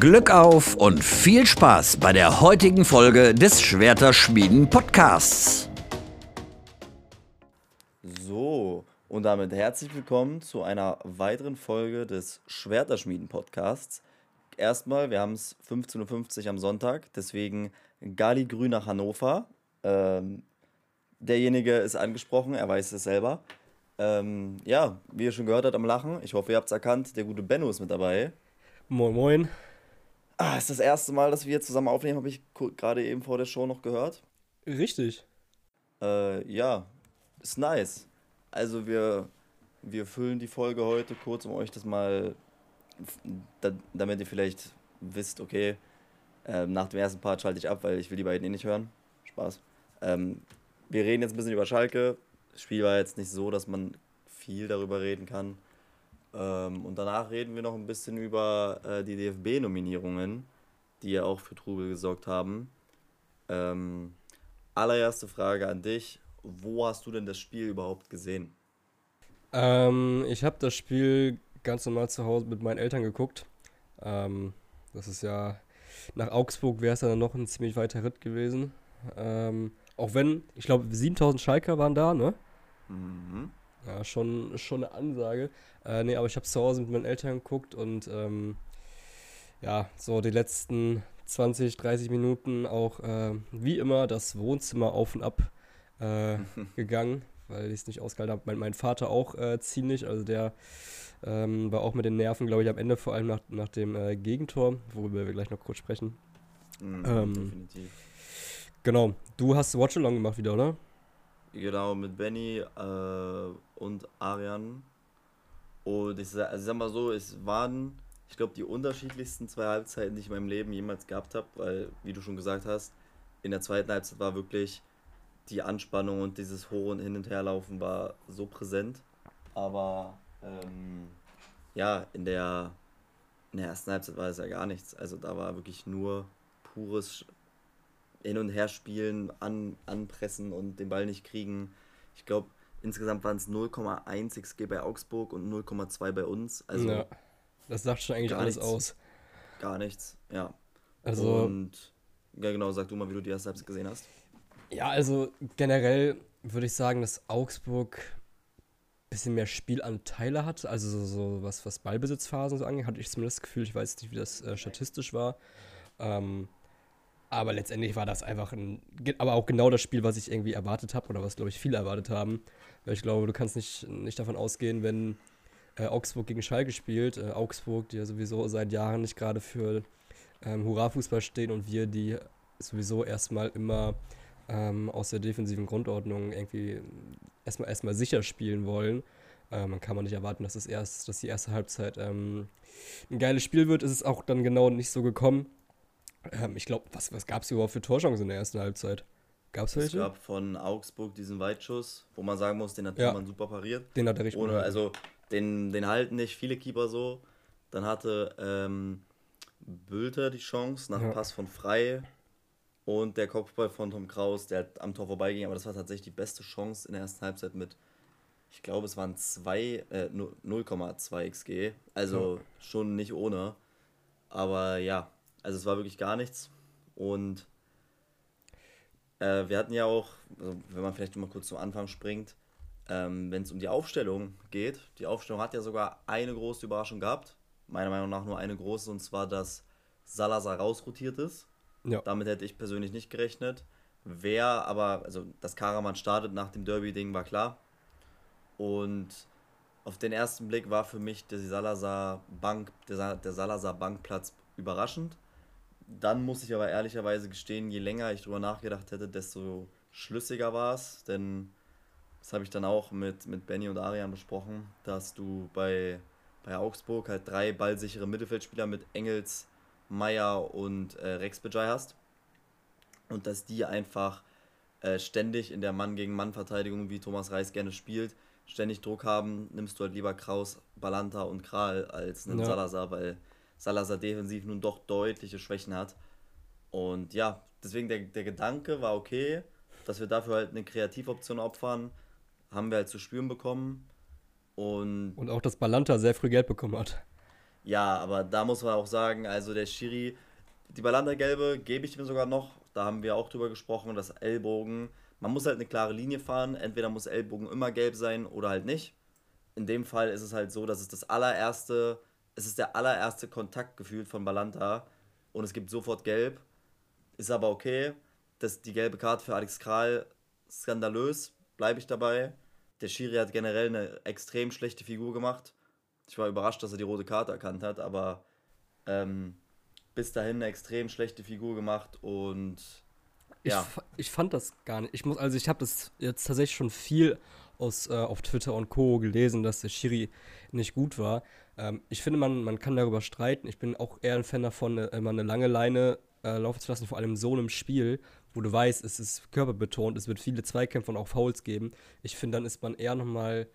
Glück auf und viel Spaß bei der heutigen Folge des Schwerterschmieden Podcasts. So, und damit herzlich willkommen zu einer weiteren Folge des Schwerterschmieden Podcasts. Erstmal, wir haben es 15.50 Uhr am Sonntag, deswegen Gali Grün nach Hannover. Ähm, derjenige ist angesprochen, er weiß es selber. Ähm, ja, wie ihr schon gehört habt am Lachen, ich hoffe, ihr habt es erkannt, der gute Benno ist mit dabei. Moin, moin. Ah, ist das erste Mal, dass wir zusammen aufnehmen, habe ich gerade eben vor der Show noch gehört. Richtig. Äh, ja, ist nice. Also wir, wir füllen die Folge heute kurz, um euch das mal, da, damit ihr vielleicht wisst, okay, äh, nach dem ersten Part schalte ich ab, weil ich will die beiden eh nicht hören. Spaß. Ähm, wir reden jetzt ein bisschen über Schalke. Das Spiel war jetzt nicht so, dass man viel darüber reden kann. Ähm, und danach reden wir noch ein bisschen über äh, die DFB-Nominierungen, die ja auch für Trubel gesorgt haben. Ähm, allererste Frage an dich. Wo hast du denn das Spiel überhaupt gesehen? Ähm, ich habe das Spiel ganz normal zu Hause mit meinen Eltern geguckt. Ähm, das ist ja, nach Augsburg wäre es dann noch ein ziemlich weiter Ritt gewesen. Ähm, auch wenn, ich glaube, 7000 Schalker waren da, ne? Mhm. Ja, schon, schon eine Ansage. Äh, nee, aber ich habe zu Hause mit meinen Eltern geguckt und ähm, ja, so die letzten 20, 30 Minuten auch äh, wie immer das Wohnzimmer auf und ab äh, gegangen, weil ich es nicht ausgehalten habe. Mein, mein Vater auch äh, ziemlich, also der ähm, war auch mit den Nerven, glaube ich, am Ende vor allem nach, nach dem äh, Gegentor, worüber wir gleich noch kurz sprechen. Mhm, Ähm, definitiv. Genau, du hast Watchalong gemacht wieder, oder? Genau, mit Benny äh, und Arian. Und ich, sa- also ich sag mal so, es waren, ich glaube, die unterschiedlichsten zwei Halbzeiten, die ich in meinem Leben jemals gehabt habe, weil, wie du schon gesagt hast, in der zweiten Halbzeit war wirklich die Anspannung und dieses und Hin- und Herlaufen war so präsent. Aber ähm, ja, in der, in der ersten Halbzeit war es ja gar nichts. Also da war wirklich nur pures Hin- und Herspielen, an, anpressen und den Ball nicht kriegen. Ich glaube, insgesamt waren es 0,1 XG bei Augsburg und 0,2 bei uns. Also ja. Das sagt schon eigentlich alles nichts. aus. gar nichts. Ja. Also, Und ja, genau, sag du mal, wie du die erste Halbzeit gesehen hast. Ja, also generell würde ich sagen, dass Augsburg ein bisschen mehr Spielanteile hat. Also so, so was, was Ballbesitzphasen so angeht, hatte ich zumindest das Gefühl. Ich weiß nicht, wie das äh, statistisch war. Ähm, aber letztendlich war das einfach ein, aber auch genau das Spiel, was ich irgendwie erwartet habe oder was, glaube ich, viele erwartet haben. Weil ich glaube, du kannst nicht, nicht davon ausgehen, wenn äh, Augsburg gegen Schalke spielt. Äh, Augsburg, die ja sowieso seit Jahren nicht gerade für ähm, Hurra-Fußball stehen und wir, die sowieso erstmal immer ähm, aus der defensiven Grundordnung irgendwie erstmal erstmal sicher spielen wollen. Ähm, kann man nicht erwarten, dass, es erst, dass die erste Halbzeit ähm, ein geiles Spiel wird. Es ist auch dann genau nicht so gekommen. Ähm, ich glaube, was, was gab es überhaupt für Torchancen in der ersten Halbzeit? Gab es Es welche? gab von Augsburg diesen Weitschuss, wo man sagen muss, den hat Ja. man super pariert. Den hat er richtig Ohne, gut also den, den halten nicht viele Keeper so. Dann hatte ähm, Bülter die Chance nach Ja. Pass von Frei und der Kopfball von Tom Kraus, der am Tor vorbeiging. Aber das war tatsächlich die beste Chance in der ersten Halbzeit mit, ich glaube, es waren zwei, äh, nu- 0,2 XG. Also schon nicht ohne. Aber ja, also es war wirklich gar nichts. Und äh, wir hatten ja auch, also wenn man vielleicht mal kurz zum Anfang springt, ähm, wenn es um die Aufstellung geht, die Aufstellung hat ja sogar eine große Überraschung gehabt. Meiner Meinung nach nur eine große, und zwar, dass Salazar rausrotiert ist. Ja. Damit hätte ich persönlich nicht gerechnet. Wer aber, also dass Karaman startet nach dem Derby-Ding war klar. Und auf den ersten Blick war für mich der Salazar Bank, der, Sa- der Salazar Bankplatz überraschend. Dann muss ich aber ehrlicherweise gestehen, je länger ich drüber nachgedacht hätte, desto schlüssiger war es. Denn das habe ich dann auch mit, mit Benny und Arian besprochen, dass du bei, bei Augsburg halt drei ballsichere Mittelfeldspieler mit Engels, Meier und äh, Rex Bejai hast. Und dass die einfach äh, ständig in der Mann-gegen-Mann-Verteidigung, wie Thomas Reis gerne spielt, ständig Druck haben, nimmst du halt lieber Kraus, Balanta und Kral als einen Ja. Salazar, weil Salazar defensiv nun doch deutliche Schwächen hat. Und ja, deswegen der, der Gedanke war okay, dass wir dafür halt eine Kreativoption opfern, haben wir halt zu spüren bekommen. Und Und auch, dass Balanta sehr früh Geld bekommen hat. Ja, aber da muss man auch sagen, also der Schiri, die Balanda-Gelbe gebe ich ihm sogar noch. Da haben wir auch drüber gesprochen, dass Ellbogen, man muss halt eine klare Linie fahren. Entweder muss Ellbogen immer gelb sein oder halt nicht. In dem Fall ist es halt so, dass es das allererste, es ist der allererste Kontakt gefühlt von Balanta und es gibt sofort gelb. Ist aber okay. Das, die gelbe Karte für Alex Kral skandalös, bleibe ich dabei. Der Schiri hat generell eine extrem schlechte Figur gemacht. Ich war überrascht, dass er die rote Karte erkannt hat, aber ähm, bis dahin eine extrem schlechte Figur gemacht und ja. Ich, ich fand das gar nicht. Ich muss, also ich habe das jetzt tatsächlich schon viel aus, äh, auf Twitter und Co. gelesen, dass der Schiri nicht gut war. Ähm, ich finde, man, man kann darüber streiten. Ich bin auch eher ein Fan davon, äh, immer eine lange Leine äh, laufen zu lassen, vor allem so einem Spiel, wo du weißt, es ist körperbetont, es wird viele Zweikämpfe und auch Fouls geben. Ich finde, dann ist man eher nochmal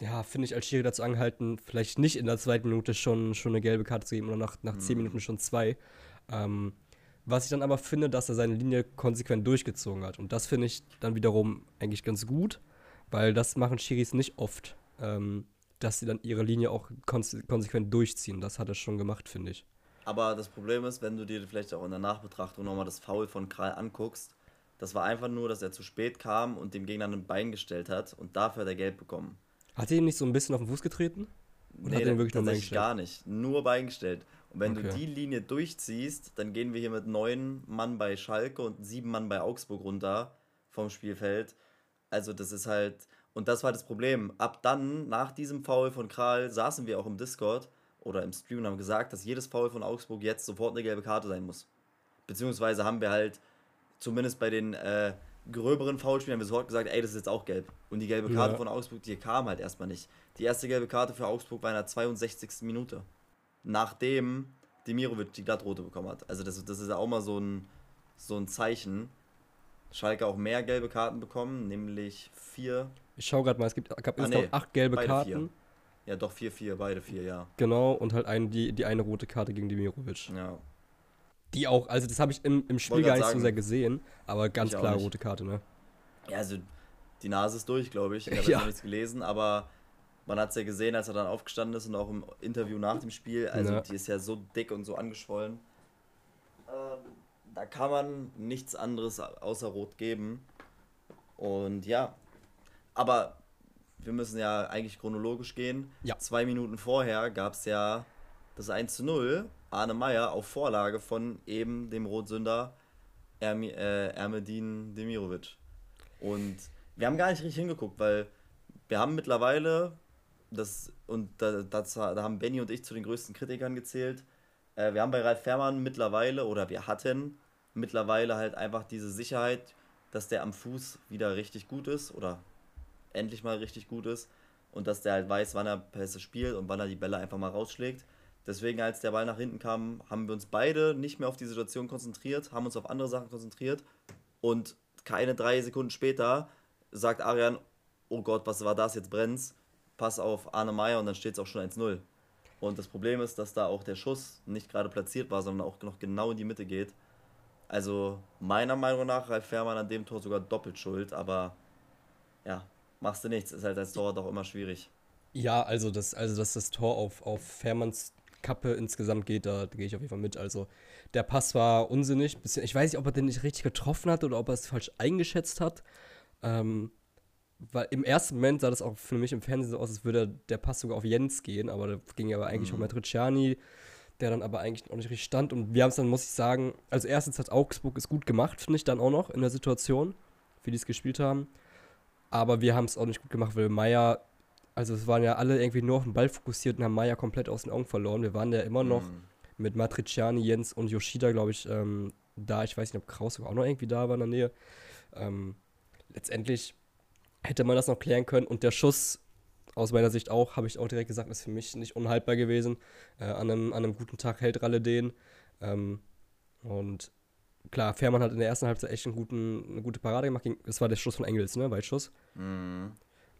ja, finde ich als Schiri dazu angehalten, vielleicht nicht in der zweiten Minute schon, schon eine gelbe Karte zu geben oder nach, nach zehn mhm. Minuten schon zwei. Ähm, was ich dann aber finde, dass er seine Linie konsequent durchgezogen hat. Und das finde ich dann wiederum eigentlich ganz gut, weil das machen Schiris nicht oft, ähm, dass sie dann ihre Linie auch konse konsequent durchziehen. Das hat er schon gemacht, finde ich. Aber das Problem ist, wenn du dir vielleicht auch in der Nachbetrachtung nochmal das Foul von Kral anguckst, das war einfach nur, dass er zu spät kam und dem Gegner ein Bein gestellt hat und dafür hat er Geld bekommen. Hat er ihn nicht so ein bisschen auf den Fuß getreten? Oder nee, hat er ihn wirklich nur beigestellt? gar nicht. Nur beigestellt. Und wenn okay. du die Linie durchziehst, dann gehen wir hier mit neun Mann bei Schalke und sieben Mann bei Augsburg runter vom Spielfeld. Also das ist halt, und das war das Problem. Ab dann, nach diesem Foul von Kral, saßen wir auch im Discord oder im Stream und haben gesagt, dass jedes Foul von Augsburg jetzt sofort eine gelbe Karte sein muss. Beziehungsweise haben wir halt, zumindest bei den äh, gröberen Foulspielen haben wir sofort gesagt, ey, das ist jetzt auch gelb. Und die gelbe Karte ja. von Augsburg, die kam halt erstmal nicht. Die erste gelbe Karte für Augsburg war in der 62. Minute. Nachdem Demirovic die Glattrote bekommen hat. Also das, das ist ja auch mal so ein, so ein Zeichen. Schalke auch mehr gelbe Karten bekommen, nämlich vier. Ich schau gerade mal, es gibt, gab ah, nee, acht gelbe Karten. Vier. Ja, doch, vier, vier, beide vier, ja. Genau, und halt ein, die, die eine rote Karte gegen Demirovic. Ja, die auch, also das habe ich im, im Spiel gar nicht sagen, so sehr gesehen, aber ganz klar rote Karte, ne? Ja, also die Nase ist durch, glaube ich. Ich habe ja. noch nichts gelesen, aber man hat es ja gesehen, als er dann aufgestanden ist und auch im Interview nach dem Spiel. Also ja. die ist ja so dick und so angeschwollen. Ähm, da kann man nichts anderes außer Rot geben. Und ja, aber wir müssen ja eigentlich chronologisch gehen. Ja. Zwei Minuten vorher gab es ja das 1 zu 0 Arne Meyer auf Vorlage von eben dem Rotsünder Ermi, äh, Ermedin Demirovic. Und wir haben gar nicht richtig hingeguckt, weil wir haben mittlerweile, das, und da, das, da haben Benny und ich zu den größten Kritikern gezählt, äh, wir haben bei Ralf Fährmann mittlerweile, oder wir hatten mittlerweile halt einfach diese Sicherheit, dass der am Fuß wieder richtig gut ist, oder endlich mal richtig gut ist, und dass der halt weiß, wann er Pässe spielt und wann er die Bälle einfach mal rausschlägt. Deswegen, als der Ball nach hinten kam, haben wir uns beide nicht mehr auf die Situation konzentriert, haben uns auf andere Sachen konzentriert. Und keine drei Sekunden später sagt Arian, oh Gott, was war das, jetzt brennt's. Pass auf Arne Meyer und dann steht es auch schon 1-0. Und das Problem ist, dass da auch der Schuss nicht gerade platziert war, sondern auch noch genau in die Mitte geht. Also meiner Meinung nach Ralf Fährmann an dem Tor sogar doppelt schuld, aber ja, machst du nichts, ist halt als Tor doch immer schwierig. Ja, also das, also dass das Tor auf, auf Fährmanns Kappe insgesamt geht, da, gehe ich auf jeden Fall mit. Also der Pass war unsinnig. Ich weiß nicht, ob er den nicht richtig getroffen hat oder ob er es falsch eingeschätzt hat. Ähm, weil im ersten Moment sah das auch für mich im Fernsehen so aus, als würde der Pass sogar auf Jens gehen, aber da ging aber eigentlich mhm. um Matriciani, der dann aber eigentlich auch nicht richtig stand. Und wir haben es dann, muss ich sagen, also erstens hat Augsburg es gut gemacht, finde ich dann auch noch in der Situation, wie die es gespielt haben. Aber wir haben es auch nicht gut gemacht, weil Meier also es waren ja alle irgendwie nur auf den Ball fokussiert und haben Maya komplett aus den Augen verloren. Wir waren ja immer noch mhm. mit Matriciani, Jens und Yoshida, glaube ich, ähm, da. Ich weiß nicht, ob Kraus auch noch irgendwie da war in der Nähe. Ähm, letztendlich hätte man das noch klären können und der Schuss aus meiner Sicht auch, habe ich auch direkt gesagt, ist für mich nicht unhaltbar gewesen. Äh, an, einem, an einem guten Tag hält Ralle den. Ähm, und klar, Fährmann hat in der ersten Halbzeit echt einen guten, eine gute Parade gemacht. Das war der Schuss von Engels, ne? Weitschuss. Mhm.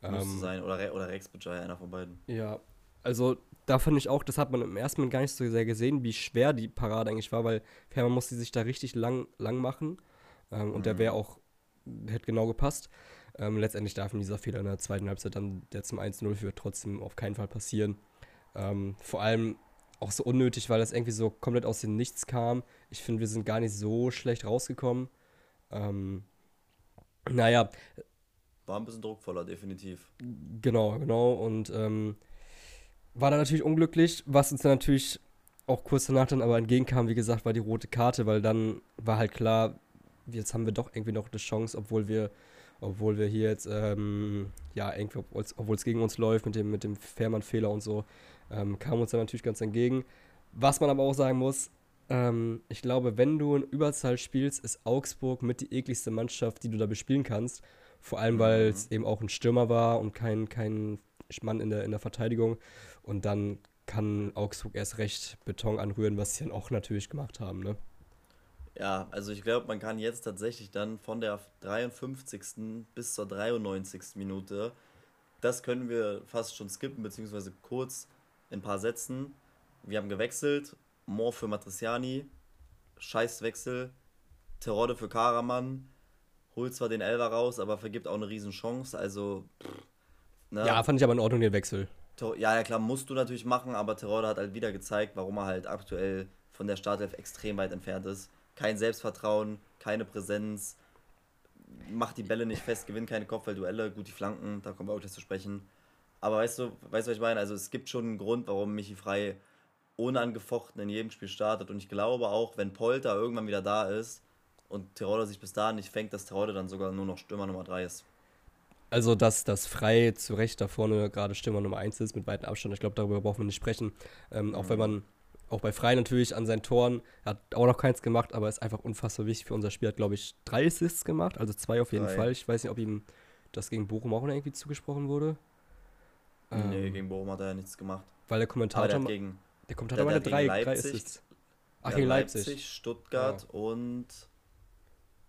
Müsste ähm, sein. Oder, oder Rex Bajai, einer von beiden. Ja, also da fand ich auch, das hat man im ersten Moment gar nicht so sehr gesehen, wie schwer die Parade eigentlich war, weil Fährmann musste sich da richtig lang, lang machen. Ähm, und mhm. der wäre auch, hätte genau gepasst. Ähm, letztendlich darf in dieser Fehler in der zweiten Halbzeit dann, der zum 1-0 führt, trotzdem auf keinen Fall passieren. Ähm, vor allem, auch so unnötig, weil das irgendwie so komplett aus dem Nichts kam. Ich finde, wir sind gar nicht so schlecht rausgekommen. Ähm, naja. War ein bisschen druckvoller, definitiv. Genau, genau. Und ähm, war dann natürlich unglücklich, was uns dann natürlich auch kurz danach dann aber entgegenkam, wie gesagt, war die rote Karte, weil dann war halt klar, jetzt haben wir doch irgendwie noch eine Chance, obwohl wir, obwohl wir hier jetzt, ähm, ja, irgendwie, obwohl es gegen uns läuft mit dem, mit dem Fährmann-Fehler und so, ähm, kam uns dann natürlich ganz entgegen. Was man aber auch sagen muss, ähm, ich glaube, wenn du in Überzahl spielst, ist Augsburg mit die ekligste Mannschaft, die du da bespielen kannst. Vor allem, weil es mhm. eben auch ein Stürmer war und kein, kein Mann in der, in der Verteidigung. Und dann kann Augsburg erst recht Beton anrühren, was sie dann auch natürlich gemacht haben, ne? Ja, also ich glaube, man kann jetzt tatsächlich dann von der 53. bis zur 93. Minute, das können wir fast schon skippen, beziehungsweise kurz in ein paar Sätzen. Wir haben gewechselt, Moore für Matriciani, Scheißwechsel, Terodde für Karaman, holt zwar den Elver raus, aber vergibt auch eine Riesenchance, also... Pff, ne? Ja, fand ich aber in Ordnung, den Wechsel. Ja, ja, klar, musst du natürlich machen, aber Terodde hat halt wieder gezeigt, warum er halt aktuell von der Startelf extrem weit entfernt ist. Kein Selbstvertrauen, keine Präsenz, macht die Bälle nicht fest, gewinnt keine Kopfballduelle, gut die Flanken, da kommen wir auch gleich zu sprechen. Aber weißt du, weißt du, was ich meine? Also es gibt schon einen Grund, warum Michi Frei unangefochten in jedem Spiel startet. Und ich glaube auch, wenn Polter irgendwann wieder da ist und Terodde sich bis dahin nicht fängt, dass Terodde dann sogar nur noch Stürmer Nummer 3 ist. Also, dass das Frei zu Recht da vorne gerade Stürmer Nummer 1 ist mit weitem Abstand, ich glaube, darüber brauchen wir nicht sprechen. Ähm, mhm. Auch wenn man, auch bei Frei natürlich an seinen Toren, hat auch noch keins gemacht, aber ist einfach unfassbar wichtig für unser Spiel. Hat, glaube ich, drei Assists gemacht, also zwei auf jeden drei. Fall. Ich weiß nicht, ob ihm das gegen Bochum auch irgendwie zugesprochen wurde. Ähm, nee, gegen Bochum hat er ja nichts gemacht. Weil der Kommentator. Der, gegen, der Kommentator der, der drei, Leipzig, drei Assists. Ach, gegen Leipzig. Leipzig, Stuttgart ja. und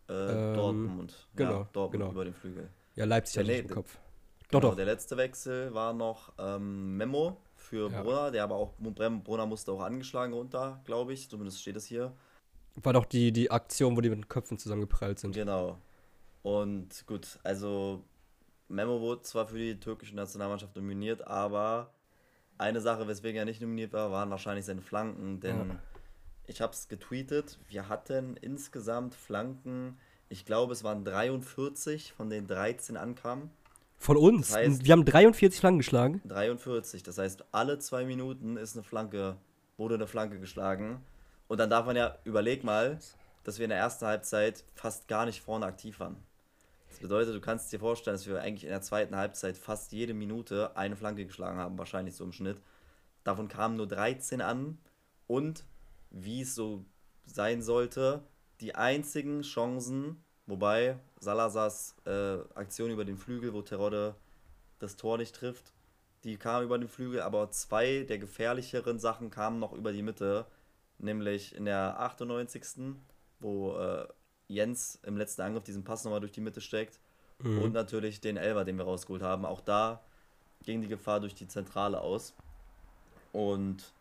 äh, ähm, Dortmund. Genau, ja, Dortmund genau. über den Flügel. Ja, Leipzig hatte ich im Kopf. Doch, genau, doch. Der letzte Wechsel war noch ähm, Memo für ja. Brunner, der aber auch, Brunner musste auch angeschlagen runter, glaube ich, zumindest steht es hier. War doch die, die Aktion, wo die mit den Köpfen zusammengeprallt sind. Genau. Und gut, also Memo wurde zwar für die türkische Nationalmannschaft nominiert, aber eine Sache, weswegen er nicht nominiert war, waren wahrscheinlich seine Flanken, denn ja. ich habe es getweetet, wir hatten insgesamt Flanken, ich glaube es waren 43, von den 13 ankamen. Von uns? Das heißt, wir haben 43 Flanken geschlagen? 43, das heißt, alle zwei Minuten ist eine Flanke, wurde eine Flanke geschlagen. Und dann darf man ja, überleg mal, dass wir in der ersten Halbzeit fast gar nicht vorne aktiv waren. Das bedeutet, du kannst dir vorstellen, dass wir eigentlich in der zweiten Halbzeit fast jede Minute eine Flanke geschlagen haben, wahrscheinlich so im Schnitt. Davon kamen nur 13 an und wie es so sein sollte, die einzigen Chancen, wobei Salazars äh, Aktion über den Flügel, wo Terodde das Tor nicht trifft, die kam über den Flügel, aber zwei der gefährlicheren Sachen kamen noch über die Mitte, nämlich in der 98. wo äh, Jens im letzten Angriff diesen Pass nochmal durch die Mitte steckt. Mhm. Und natürlich den Elber, den wir rausgeholt haben. Auch da ging die Gefahr durch die Zentrale aus. Und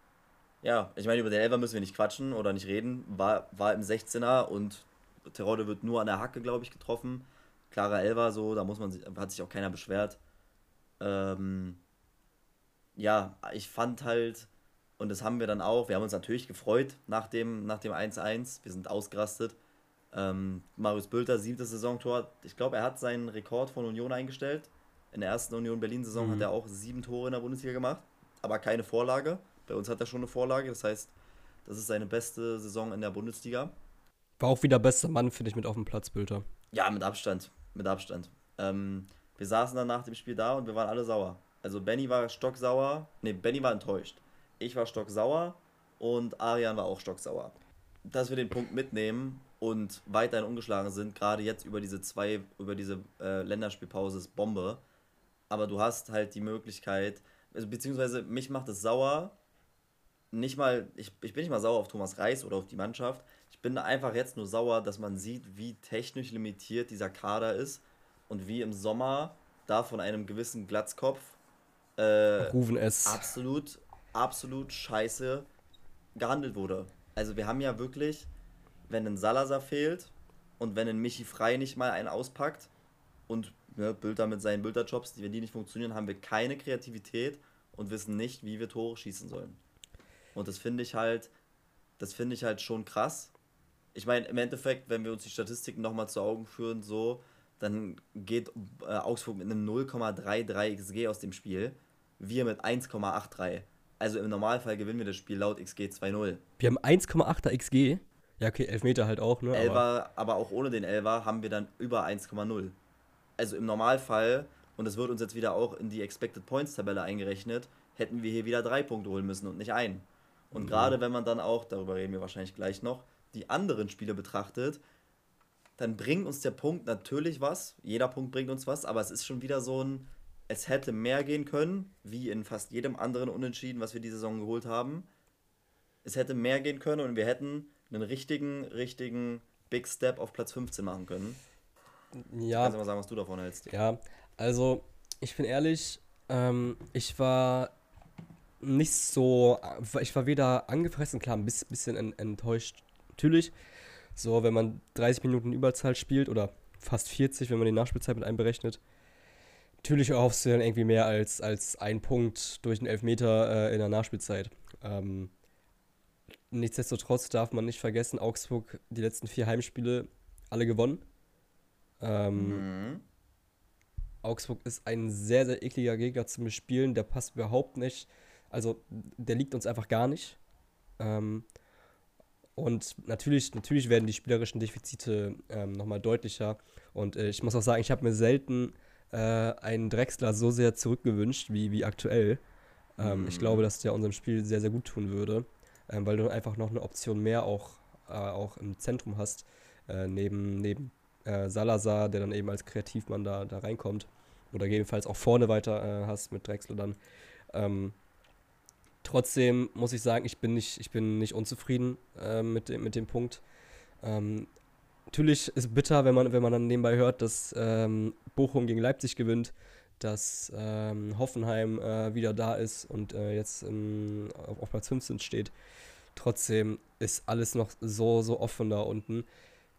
ja, ich meine, über den Elber müssen wir nicht quatschen oder nicht reden. War, war im 16er und Terodde wird nur an der Hacke, glaube ich, getroffen. Klarer Elber, so, da muss man sich, hat sich auch keiner beschwert. Ähm, ja, ich fand halt, und das haben wir dann auch, wir haben uns natürlich gefreut nach dem 1-1. Nach dem wir sind ausgerastet. Ähm, Marius Bülter, siebtes Saisontor. Ich glaube, er hat seinen Rekord von Union eingestellt. In der ersten Union Berlin-Saison mhm. hat er auch sieben Tore in der Bundesliga gemacht, aber keine Vorlage. Bei uns hat er schon eine Vorlage, das heißt, das ist seine beste Saison in der Bundesliga. War auch wieder bester Mann, finde ich, mit auf dem Platz, Bülter. Ja, mit Abstand. Mit Abstand. Ähm, wir saßen dann nach dem Spiel da und wir waren alle sauer. Also Benny war stocksauer. Ne, Benny war enttäuscht. Ich war stocksauer und Arian war auch stocksauer. Dass wir den Punkt mitnehmen und weiterhin ungeschlagen sind, gerade jetzt über diese zwei, über diese äh, Länderspielpause ist Bombe. Aber du hast halt die Möglichkeit, also, beziehungsweise mich macht es sauer, nicht mal, ich, ich bin nicht mal sauer auf Thomas Reis oder auf die Mannschaft. Ich bin einfach jetzt nur sauer, dass man sieht, wie technisch limitiert dieser Kader ist und wie im Sommer da von einem gewissen Glatzkopf äh, Rufen es. absolut, absolut scheiße gehandelt wurde. Also wir haben ja wirklich wenn ein Salazar fehlt und wenn ein Michi Frei nicht mal einen auspackt und ja, Bilder mit seinen Bilderjobs, wenn die nicht funktionieren, haben wir keine Kreativität und wissen nicht, wie wir Tore schießen sollen. Und das finde ich halt, das finde ich halt schon krass. Ich meine, im Endeffekt, wenn wir uns die Statistiken nochmal zu Augen führen, so, dann geht äh, Augsburg mit einem 0,33 XG aus dem Spiel. Wir mit 1,83. Also im Normalfall gewinnen wir das Spiel laut XG 2-0. Wir haben 1,8er XG. Ja, okay, Elfmeter halt auch, ne? Elfer, aber, aber auch ohne den Elfer haben wir dann über 1,0. Also im Normalfall, und das wird uns jetzt wieder auch in die Expected Points Tabelle eingerechnet, hätten wir hier wieder drei Punkte holen müssen und nicht einen. Und mhm. gerade wenn man dann auch, darüber reden wir wahrscheinlich gleich noch, die anderen Spiele betrachtet, dann bringt uns der Punkt natürlich was. Jeder Punkt bringt uns was, aber es ist schon wieder so ein, es hätte mehr gehen können, wie in fast jedem anderen Unentschieden, was wir diese Saison geholt haben. Es hätte mehr gehen können und wir hätten einen richtigen, richtigen Big Step auf Platz 15 machen können. Ja. Kannst du mal sagen, was du davon hältst? Ja, also ich bin ehrlich, ähm, ich war nicht so, ich war weder angefressen, klar, ein bisschen enttäuscht, natürlich. So, wenn man 30 Minuten Überzahl spielt oder fast 40, wenn man die Nachspielzeit mit einberechnet. Natürlich erhoffst du dann irgendwie mehr als, als ein Punkt durch einen Elfmeter äh, in der Nachspielzeit. Ähm, nichtsdestotrotz darf man nicht vergessen, Augsburg die letzten vier Heimspiele alle gewonnen. Ähm, mhm. Augsburg ist ein sehr, sehr ekliger Gegner zum Spielen. Der passt überhaupt nicht. Also, der liegt uns einfach gar nicht. Ähm, und natürlich, natürlich werden die spielerischen Defizite ähm, nochmal deutlicher. Und äh, ich muss auch sagen, ich habe mir selten äh, einen Drechsler so sehr zurückgewünscht wie, wie aktuell. Ähm, mhm. Ich glaube, dass der unserem Spiel sehr, sehr gut tun würde, ähm, weil du einfach noch eine Option mehr auch, äh, auch im Zentrum hast, äh, neben, neben äh, Salazar, der dann eben als Kreativmann da, da reinkommt. Oder jedenfalls auch vorne weiter äh, hast mit Drechsler dann. Ähm, Trotzdem muss ich sagen, ich bin nicht, ich bin nicht unzufrieden äh, mit, dem, mit dem Punkt. Ähm, natürlich ist es bitter, wenn man, wenn man dann nebenbei hört, dass ähm, Bochum gegen Leipzig gewinnt, dass ähm, Hoffenheim äh, wieder da ist und äh, jetzt in, auf, auf Platz 15 steht. Trotzdem ist alles noch so, so offen da unten.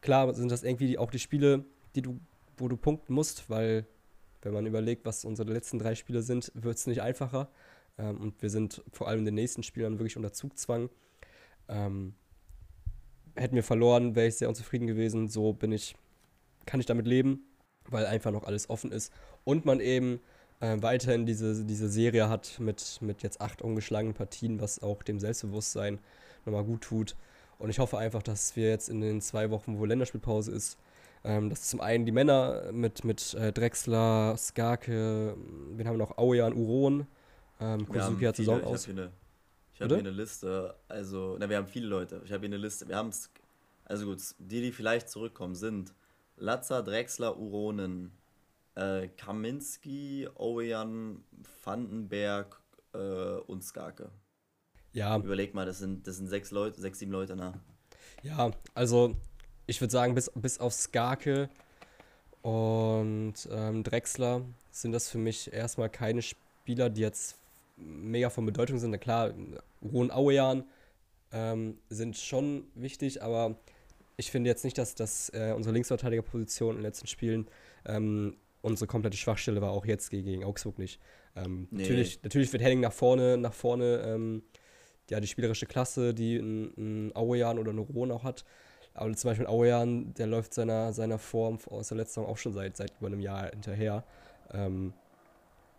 Klar sind das irgendwie auch die Spiele, die du, wo du punkten musst, weil wenn man überlegt, was unsere letzten drei Spiele sind, wird es nicht einfacher. Ähm, und wir sind vor allem in den nächsten Spielern wirklich unter Zugzwang. Ähm, hätten wir verloren, wäre ich sehr unzufrieden gewesen. So bin ich, kann ich damit leben, weil einfach noch alles offen ist. Und man eben äh, weiterhin diese, diese Serie hat mit, mit jetzt acht ungeschlagenen Partien, was auch dem Selbstbewusstsein nochmal gut tut. Und ich hoffe einfach, dass wir jetzt in den zwei Wochen, wo Länderspielpause ist, ähm, dass zum einen die Männer mit, mit äh, Drexler, Skarke, wir haben noch Aujan, Uron, ähm, Kosuki hat Saison aus. Ich habe hier, eine Liste. Also, na, wir haben viele Leute. Ich habe hier eine Liste. Wir haben es. Also gut, die, die vielleicht zurückkommen, sind Latzer, Drexler, Uronen, äh, Kaminski, Ojan, Vandenberg äh, und Skarke. Ja. Überleg mal, das sind, das sind sechs Leute, sechs, sieben Leute, na. Ja, also ich würde sagen, bis, bis auf Skarke und ähm, Drexler sind das für mich erstmal keine Spieler, die jetzt mega von Bedeutung sind. Na klar, Ruhen Auejan ähm, sind schon wichtig, aber ich finde jetzt nicht, dass, dass äh, unsere Linksverteidigerposition in den letzten Spielen ähm, unsere komplette Schwachstelle war, auch jetzt gegen, gegen Augsburg nicht. Ähm, nee. natürlich, natürlich wird Henning nach vorne, nach vorne ähm, ja, die spielerische Klasse, die ein, ein Auejan oder eine Rohn auch hat. Aber zum Beispiel Auejan, der läuft seiner, seiner Form aus der letzten Saison auch schon seit, seit über einem Jahr hinterher. Ähm,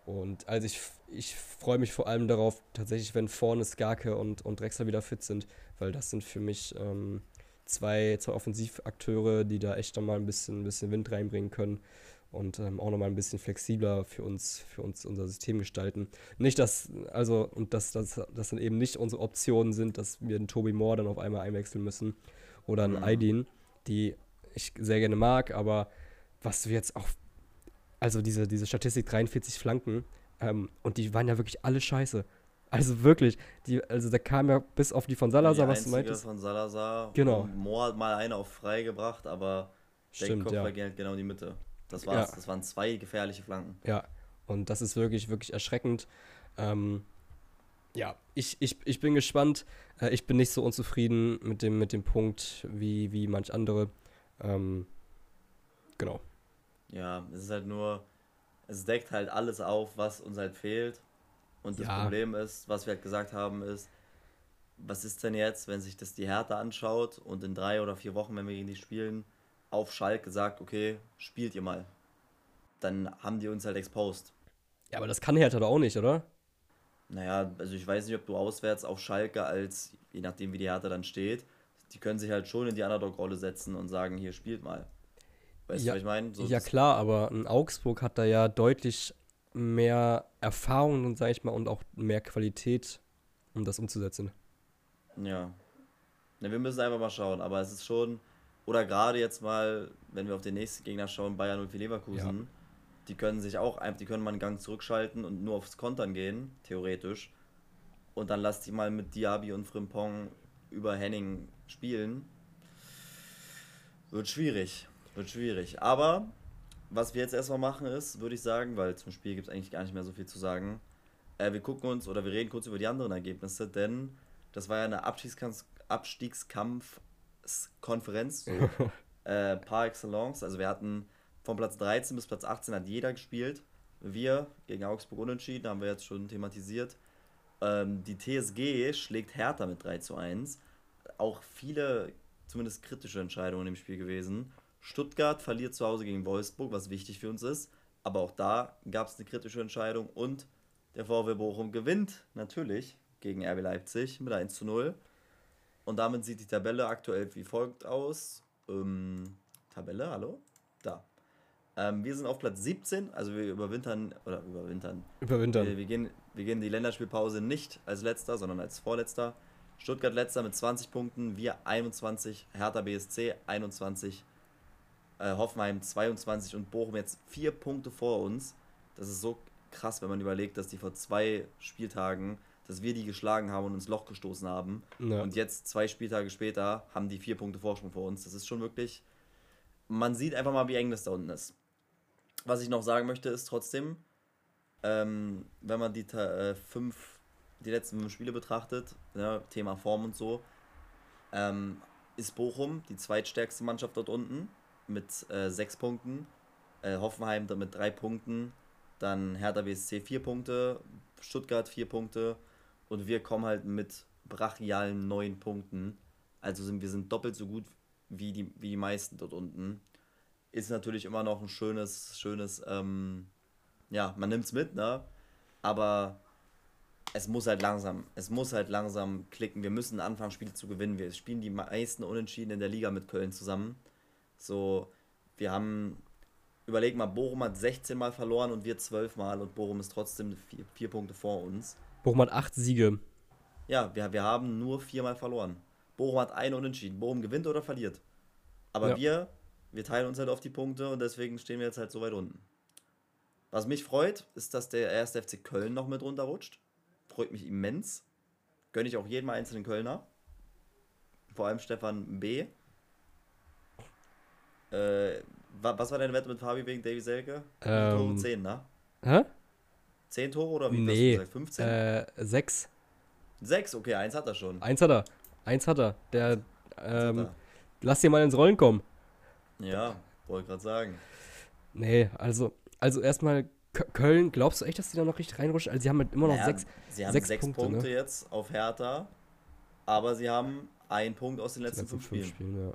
und also ich, ich freue mich vor allem darauf, tatsächlich, wenn vorne Skarke und, und Drexler wieder fit sind, weil das sind für mich ähm, zwei, zwei Offensivakteure, die da echt nochmal ein bisschen, ein bisschen Wind reinbringen können und ähm, auch nochmal ein bisschen flexibler für uns, für uns unser System gestalten. Nicht, dass, also, und dass das dass dann eben nicht unsere Optionen sind, dass wir einen Toby Moore dann auf einmal einwechseln müssen oder einen mhm. Aydin, die ich sehr gerne mag, aber was du jetzt auch also diese, diese Statistik 43 Flanken, ähm, und die waren ja wirklich alle scheiße. Also wirklich, die, also da kam ja bis auf die von Salazar, die was du meintest. von Salazar. Genau. Moore hat mal eine auf frei gebracht, aber Stimmt, der Kopf ja. genau in die Mitte. Das war's. Ja. Das waren zwei gefährliche Flanken. Ja, und das ist wirklich, wirklich erschreckend. Ähm, ja, ich, ich, ich bin gespannt. Äh, ich bin nicht so unzufrieden mit dem, mit dem Punkt wie, wie manch andere. Ähm, genau. Ja, es ist halt nur, es deckt halt alles auf, was uns halt fehlt. Und das ja. Problem ist, was wir halt gesagt haben, ist, was ist denn jetzt, wenn sich das die Härte anschaut und in drei oder vier Wochen, wenn wir gegen die spielen, auf Schalke sagt, okay, spielt ihr mal. Dann haben die uns halt exposed. Ja, aber das kann Hertha doch auch nicht, oder? Naja, also ich weiß nicht, ob du auswärts auf Schalke als, je nachdem wie die Hertha dann steht, die können sich halt schon in die Underdog-Rolle setzen und sagen, hier spielt mal. Weißt ja, du, was ich meine? So, ja, klar, aber ein Augsburg hat da ja deutlich mehr Erfahrung, sag ich mal, und auch mehr Qualität, um das umzusetzen. Ja. ja. Wir müssen einfach mal schauen, aber es ist schon, oder gerade jetzt mal, wenn wir auf den nächsten Gegner schauen, Bayern und Leverkusen, ja. die können sich auch einfach, die können mal einen Gang zurückschalten und nur aufs Kontern gehen, theoretisch. Und dann lass die mal mit Diaby und Frimpong über Henning spielen. Wird schwierig. Wird schwierig. Aber was wir jetzt erstmal machen ist, würde ich sagen, weil zum Spiel gibt es eigentlich gar nicht mehr so viel zu sagen. Äh, wir gucken uns oder wir reden kurz über die anderen Ergebnisse, denn das war ja eine Abstiegskampf, Abstiegskampfkonferenz so, äh, par excellence. Also wir hatten von Platz 13 bis Platz 18 hat jeder gespielt. Wir gegen Augsburg unentschieden, haben wir jetzt schon thematisiert. Ähm, die TSG schlägt Hertha mit 3 zu 1. Auch viele, zumindest kritische Entscheidungen im Spiel gewesen. Stuttgart verliert zu Hause gegen Wolfsburg, was wichtig für uns ist. Aber auch da gab es eine kritische Entscheidung und der VW Bochum gewinnt natürlich gegen RB Leipzig mit 1 zu 0. Und damit sieht die Tabelle aktuell wie folgt aus. Ähm, Tabelle, hallo? Da. Ähm, wir sind auf Platz 17, also wir überwintern, oder überwintern. Überwintern. Wir, wir, gehen, wir gehen die Länderspielpause nicht als letzter, sondern als vorletzter. Stuttgart letzter mit 20 Punkten, wir 21, Hertha BSC 21 äh, Hoffenheim 22 und Bochum jetzt vier Punkte vor uns. Das ist so krass, wenn man überlegt, dass die vor zwei Spieltagen, dass wir die geschlagen haben und ins Loch gestoßen haben. Ja. Und jetzt, zwei Spieltage später, haben die vier Punkte Vorsprung vor uns. Das ist schon wirklich. Man sieht einfach mal, wie eng das da unten ist. Was ich noch sagen möchte, ist trotzdem, ähm, wenn man die äh, fünf, die letzten fünf Spiele betrachtet, ja, Thema Form und so, ähm, ist Bochum die zweitstärkste Mannschaft dort unten mit äh, sechs Punkten, äh, Hoffenheim mit drei Punkten, dann Hertha BSC vier Punkte, Stuttgart vier Punkte und wir kommen halt mit brachialen neun Punkten. Also sind wir sind doppelt so gut wie die, wie die meisten dort unten. Ist natürlich immer noch ein schönes, schönes, ähm, ja, man nimmt es mit, ne? Aber es muss halt langsam, es muss halt langsam klicken. Wir müssen anfangen, Spiele zu gewinnen. Wir spielen die meisten Unentschieden in der Liga mit Köln zusammen. So, wir haben, überleg mal, Bochum hat 16 Mal verloren und wir 12 Mal und Bochum ist trotzdem vier, vier Punkte vor uns. Bochum hat acht Siege. Ja, wir, wir haben nur viermal verloren. Bochum hat einen Unentschieden. Bochum gewinnt oder verliert. Aber ja. wir, wir teilen uns halt auf die Punkte und deswegen stehen wir jetzt halt so weit unten. Was mich freut, ist, dass der erste FC Köln noch mit runterrutscht. Freut mich immens. Gönne ich auch jedem einzelnen Kölner. Vor allem Stefan B. Äh, was war deine Wette mit Fabi wegen Davy Selke? Ähm, Tore 10, ne? Hä? 10 Tore oder wie nee, hast du gesagt? 15? Äh, 6. 6, okay, eins hat er schon. Eins hat er. Eins hat er. Der, ähm, hat er. lass dir mal ins Rollen kommen. Ja, wollte gerade sagen. Nee, also, also erstmal Köln, glaubst du echt, dass die da noch richtig reinrutschen? Also sie haben halt immer noch naja, sechs, sie haben sechs, sechs Punkte, Punkte ne? jetzt auf Hertha, aber sie haben einen Punkt aus den letzten, letzten fünf, fünf Spielen. Spielen ja.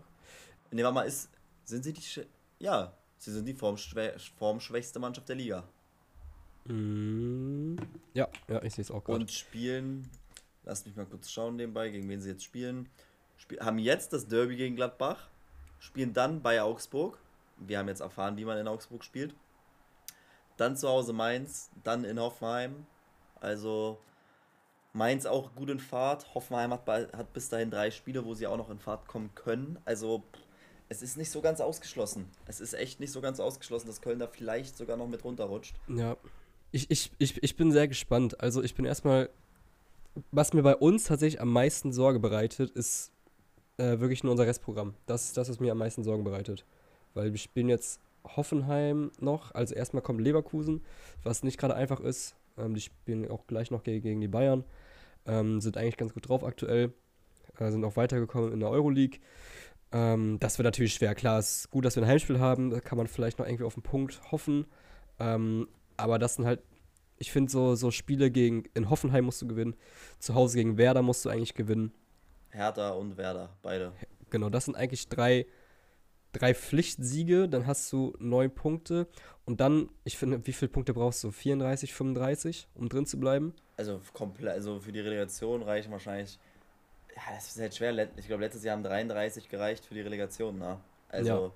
Nee, warte mal, ist, sind sie die. Sch ja, sie sind die formschwä formschwächste Mannschaft der Liga. Mm, ja, ja, ich sehe es auch gerade. Und spielen. Lass mich mal kurz schauen nebenbei, gegen wen sie jetzt spielen. Spiel, haben jetzt das Derby gegen Gladbach. Spielen dann bei Augsburg. Wir haben jetzt erfahren, wie man in Augsburg spielt. Dann zu Hause Mainz, dann in Hoffenheim. Also Mainz auch gut in Fahrt. Hoffenheim hat, hat bis dahin drei Spiele, wo sie auch noch in Fahrt kommen können. Also es ist nicht so ganz ausgeschlossen. Es ist echt nicht so ganz ausgeschlossen, dass Köln da vielleicht sogar noch mit runterrutscht. Ja. Ich, ich, ich, ich bin sehr gespannt. Also ich bin erstmal, was mir bei uns tatsächlich am meisten Sorge bereitet, ist äh, wirklich nur unser Restprogramm. Das ist das, was mir am meisten Sorgen bereitet. Weil wir spielen jetzt Hoffenheim noch, also erstmal kommt Leverkusen, was nicht gerade einfach ist. Ähm, die spielen auch gleich noch gegen, gegen die Bayern. Ähm, sind eigentlich ganz gut drauf aktuell. Äh, sind auch weitergekommen in der Euroleague. Ähm, das wird natürlich schwer. Klar, es ist gut, dass wir ein Heimspiel haben. Da kann man vielleicht noch irgendwie auf den Punkt hoffen. Ähm, aber das sind halt ich finde so, so Spiele gegen, in Hoffenheim musst du gewinnen, zu Hause gegen Werder musst du eigentlich gewinnen. Hertha und Werder, beide. Genau, das sind eigentlich drei, drei Pflichtsiege, dann hast du neun Punkte und dann, ich finde, wie viele Punkte brauchst du? 34, 35, um drin zu bleiben? Also komplett, also für die Relegation reichen wahrscheinlich. Ja, das ist halt schwer. Ich glaube, letztes Jahr haben 33 gereicht für die Relegation, ne? Also. Ja.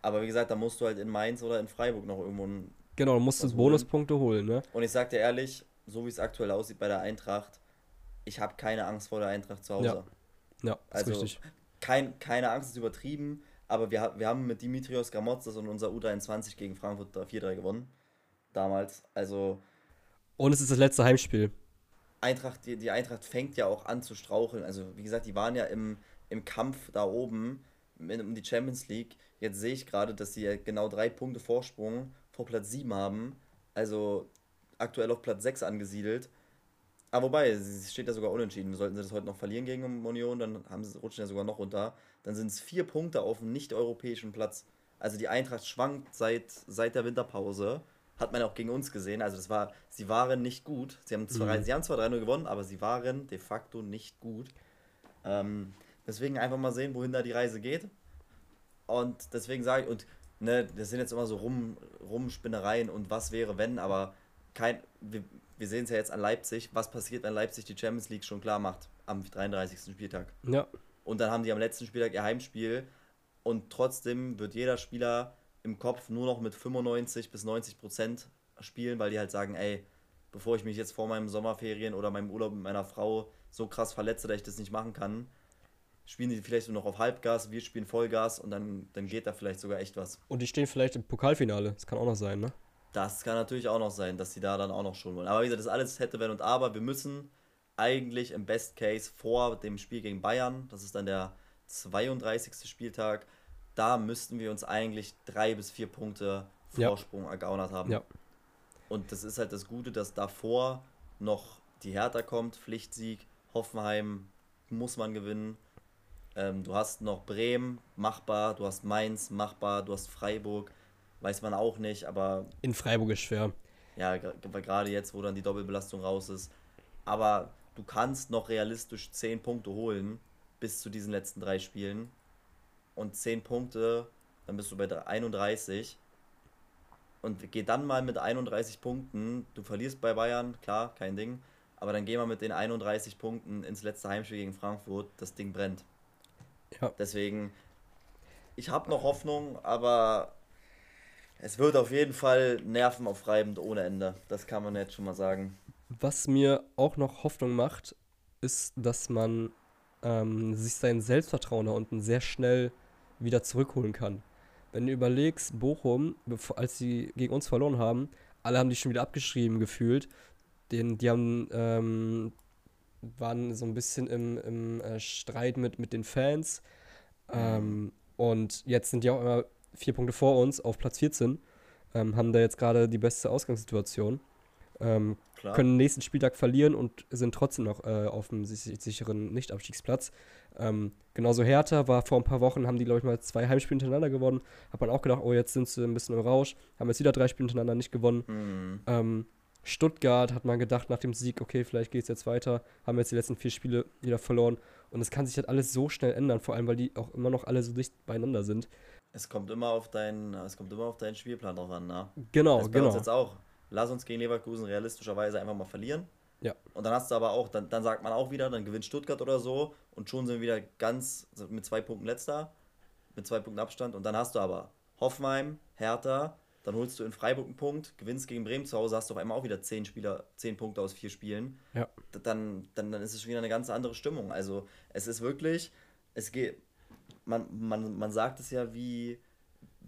Aber wie gesagt, da musst du halt in Mainz oder in Freiburg noch irgendwo ein Genau, musst du Was Bonuspunkte holen, ne? Und ich sag dir ehrlich, so wie es aktuell aussieht bei der Eintracht, ich habe keine Angst vor der Eintracht zu Hause. Ja. Ja, ist Also richtig. kein, keine Angst ist übertrieben, aber wir, wir haben mit Dimitrios Gramotzes und unser U23 gegen Frankfurt 4-3 gewonnen. Damals. Also Und es ist das letzte Heimspiel. Eintracht, die, die Eintracht fängt ja auch an zu straucheln. Also wie gesagt, die waren ja im, im Kampf da oben mit- um die Champions League. Jetzt sehe ich gerade, dass sie genau drei Punkte Vorsprung vor Platz 7 haben. Also aktuell auf Platz 6 angesiedelt. Aber wobei, es steht ja sogar unentschieden. Sollten sie das heute noch verlieren gegen Union, dann haben sie, rutschen ja sogar noch runter. Dann sind es vier Punkte auf dem nicht-europäischen Platz. Also die Eintracht schwankt seit, seit der Winterpause. Hat man auch gegen uns gesehen. Also das war, sie waren nicht gut. Sie haben zwar, Mhm. sie haben zwar 3-0 gewonnen, aber sie waren de facto nicht gut. Ähm, deswegen einfach mal sehen, wohin da die Reise geht. Und deswegen sage ich, und ne, das sind jetzt immer so Rum, Rumspinnereien und was wäre, wenn, aber kein, wir, wir sehen es ja jetzt an Leipzig, was passiert, wenn Leipzig die Champions League schon klar macht am 33. Spieltag. Ja, Und dann haben die am letzten Spieltag ihr Heimspiel und trotzdem wird jeder Spieler im Kopf nur noch mit 95 bis 90 Prozent spielen, weil die halt sagen, ey, bevor ich mich jetzt vor meinem Sommerferien oder meinem Urlaub mit meiner Frau so krass verletze, dass ich das nicht machen kann, spielen die vielleicht nur noch auf Halbgas, wir spielen Vollgas und dann, dann geht da vielleicht sogar echt was. und die stehen vielleicht im Pokalfinale. Das kann auch noch sein, ne? Das kann natürlich auch noch sein, dass die da dann auch noch schon wollen. Aber wie gesagt, das alles hätte, wenn und aber. Wir müssen eigentlich im Best Case vor dem Spiel gegen Bayern, das ist dann der 32. Spieltag, da müssten wir uns eigentlich drei bis vier Punkte Ja. Vorsprung ergaunert haben. Ja. Und das ist halt das Gute, dass davor noch die Hertha kommt, Pflichtsieg, Hoffenheim muss man gewinnen. Ähm, du hast noch Bremen, machbar, du hast Mainz, machbar, du hast Freiburg, weiß man auch nicht, aber In Freiburg ist schwer. ja, gerade jetzt, wo dann die Doppelbelastung raus ist. Aber du kannst noch realistisch 10 Punkte holen bis zu diesen letzten drei Spielen. Und 10 Punkte, dann bist du bei der 31. Und geh dann mal mit 31 Punkten. Du verlierst bei Bayern, klar, kein Ding. Aber dann geh mal mit den 31 Punkten ins letzte Heimspiel gegen Frankfurt. Das Ding brennt. Ja. Deswegen, ich habe noch Hoffnung, aber es wird auf jeden Fall nervenaufreibend ohne Ende. Das kann man jetzt schon mal sagen. Was mir auch noch Hoffnung macht, ist, dass man ähm, sich sein Selbstvertrauen da unten sehr schnell wieder zurückholen kann. Wenn du überlegst, Bochum, als sie gegen uns verloren haben, alle haben die schon wieder abgeschrieben gefühlt. Den, die haben, ähm, waren so ein bisschen im, im äh, Streit mit, mit den Fans. Ähm, und jetzt sind die auch immer vier Punkte vor uns auf Platz 14. Ähm, haben da jetzt gerade die beste Ausgangssituation. Ähm, können nächsten Spieltag verlieren und sind trotzdem noch äh, auf dem sich- sicheren Nicht-Abstiegsplatz. Ähm, genauso Hertha war vor ein paar Wochen, haben die, glaube ich, mal zwei Heimspiele hintereinander gewonnen. Hat man auch gedacht, oh, jetzt sind sie ein bisschen im Rausch. Haben jetzt wieder drei Spiele hintereinander nicht gewonnen. Mhm. Ähm, Stuttgart hat man gedacht nach dem Sieg, okay, vielleicht geht es jetzt weiter. Haben jetzt die letzten vier Spiele wieder verloren. Und es kann sich halt alles so schnell ändern, vor allem, weil die auch immer noch alle so dicht beieinander sind. Es kommt immer auf deinen, es kommt immer auf deinen Spielplan drauf an, ne? Genau, das bei uns genau. jetzt auch. Lass uns gegen Leverkusen realistischerweise einfach mal verlieren. Ja. Und dann hast du aber auch, dann, dann sagt man auch wieder, dann gewinnt Stuttgart oder so und schon sind wir wieder ganz mit zwei Punkten letzter, mit zwei Punkten Abstand. Und dann hast du aber Hoffenheim, Hertha, dann holst du in Freiburg einen Punkt, gewinnst gegen Bremen zu Hause, hast du auf einmal auch wieder zehn Spieler, zehn Punkte aus vier Spielen. Ja. Dann, dann, dann ist es schon wieder eine ganz andere Stimmung. Also es ist wirklich, es geht, man, man, man sagt es ja wie,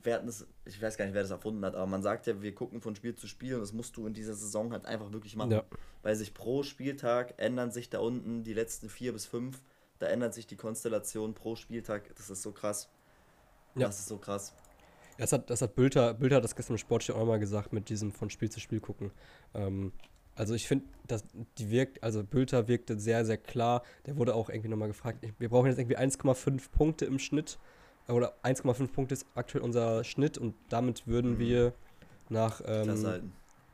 wer hat das, ich weiß gar nicht, wer das erfunden hat, aber man sagt ja, wir gucken von Spiel zu Spiel und das musst du in dieser Saison halt einfach wirklich machen. Ja. Weil sich pro Spieltag ändern sich da unten die letzten vier bis fünf, da ändert sich die Konstellation pro Spieltag. Das ist so krass. Ja. Das ist so krass. Das hat, das hat Bülter, Bülter hat das gestern im Sportstudio auch mal gesagt, mit diesem von Spiel zu Spiel gucken. Ähm, also ich finde, dass die wirkt, also Bülter wirkte sehr, sehr klar. Der wurde auch irgendwie nochmal gefragt, wir brauchen jetzt irgendwie 1,5 Punkte im Schnitt. Oder 1,5 Punkte ist aktuell unser Schnitt und damit würden Mhm. wir nach, ähm,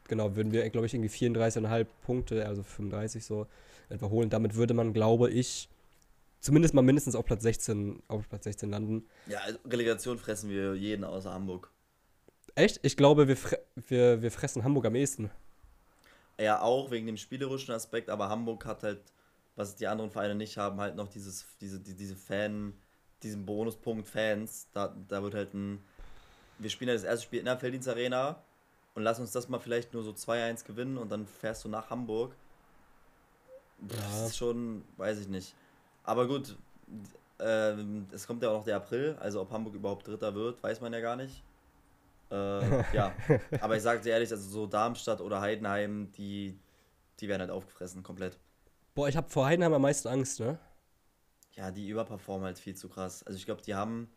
genau, würden wir, glaube ich, irgendwie 34,5 Punkte, also 35 so, etwa holen. Damit würde man, glaube ich, zumindest mal mindestens auf Platz 16, auf Platz 16 landen. Ja, also Relegation fressen wir jeden außer Hamburg. Echt? Ich glaube, wir, wir, wir fressen Hamburg am ehesten. Ja, auch wegen dem spielerischen Aspekt, aber Hamburg hat halt, was die anderen Vereine nicht haben, halt noch dieses, diese, die, diese Fan, diesen Bonuspunkt Fans. Da, da wird halt ein. Wir spielen ja das erste Spiel in der Felddienst Arena und lass uns das mal vielleicht nur so 2-1 gewinnen und dann fährst du nach Hamburg. Ja. Das ist schon, weiß ich nicht. Aber gut, ähm, es kommt ja auch noch der April, also ob Hamburg überhaupt Dritter wird, weiß man ja gar nicht. Äh, ja, aber ich sage dir ehrlich, also so Darmstadt oder Heidenheim, die, die werden halt aufgefressen komplett. Boah, ich habe vor Heidenheim am meisten Angst, ne? Ja, die überperformen halt viel zu krass. Also ich glaube, die haben,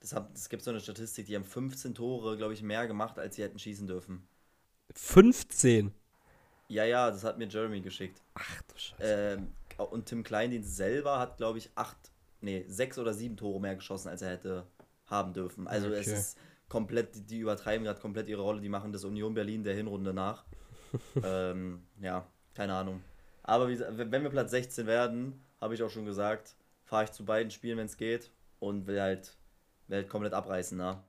das hat, es gibt so eine Statistik, die haben 15 Tore, glaube ich, mehr gemacht, als sie hätten schießen dürfen. 15. Ja, ja, das hat mir Jeremy geschickt. Ach du Scheiße. Ähm, und Tim Kleindienst selber hat, glaube ich, acht, nee, sechs oder sieben Tore mehr geschossen, als er hätte haben dürfen. Also es Okay. ist komplett, die- übertreiben gerade komplett ihre Rolle, die machen das Union Berlin der Hinrunde nach. ähm, ja, keine Ahnung. Aber wie, wenn wir Platz 16 werden, habe ich auch schon gesagt, fahre ich zu beiden Spielen, wenn es geht und will halt, will halt komplett abreißen, ne?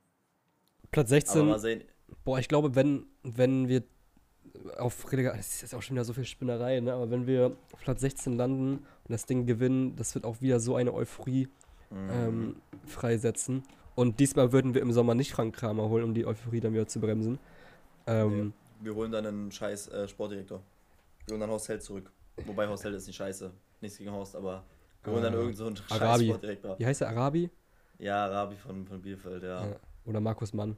Platz Aber 16. mal sehen. Boah, ich glaube, wenn, wenn wir auf Relegation, das ist jetzt auch schon wieder so viel Spinnerei, ne? aber wenn wir auf Platz 16 landen und das Ding gewinnen, das wird auch wieder so eine Euphorie Mhm. ähm, freisetzen. Und diesmal würden wir im Sommer nicht Frank Kramer holen, um die Euphorie dann wieder zu bremsen. Ähm, Nee, wir holen dann einen scheiß äh, Sportdirektor. Wir holen dann Horst Held zurück. Wobei Horst Held ist nicht scheiße. Nichts gegen Horst, aber wir holen dann Äh, irgend so scheiß Arabi. Sportdirektor. Wie heißt der Arabi? Ja, Arabi von, von Bielefeld, ja. Ja. Oder Markus Mann.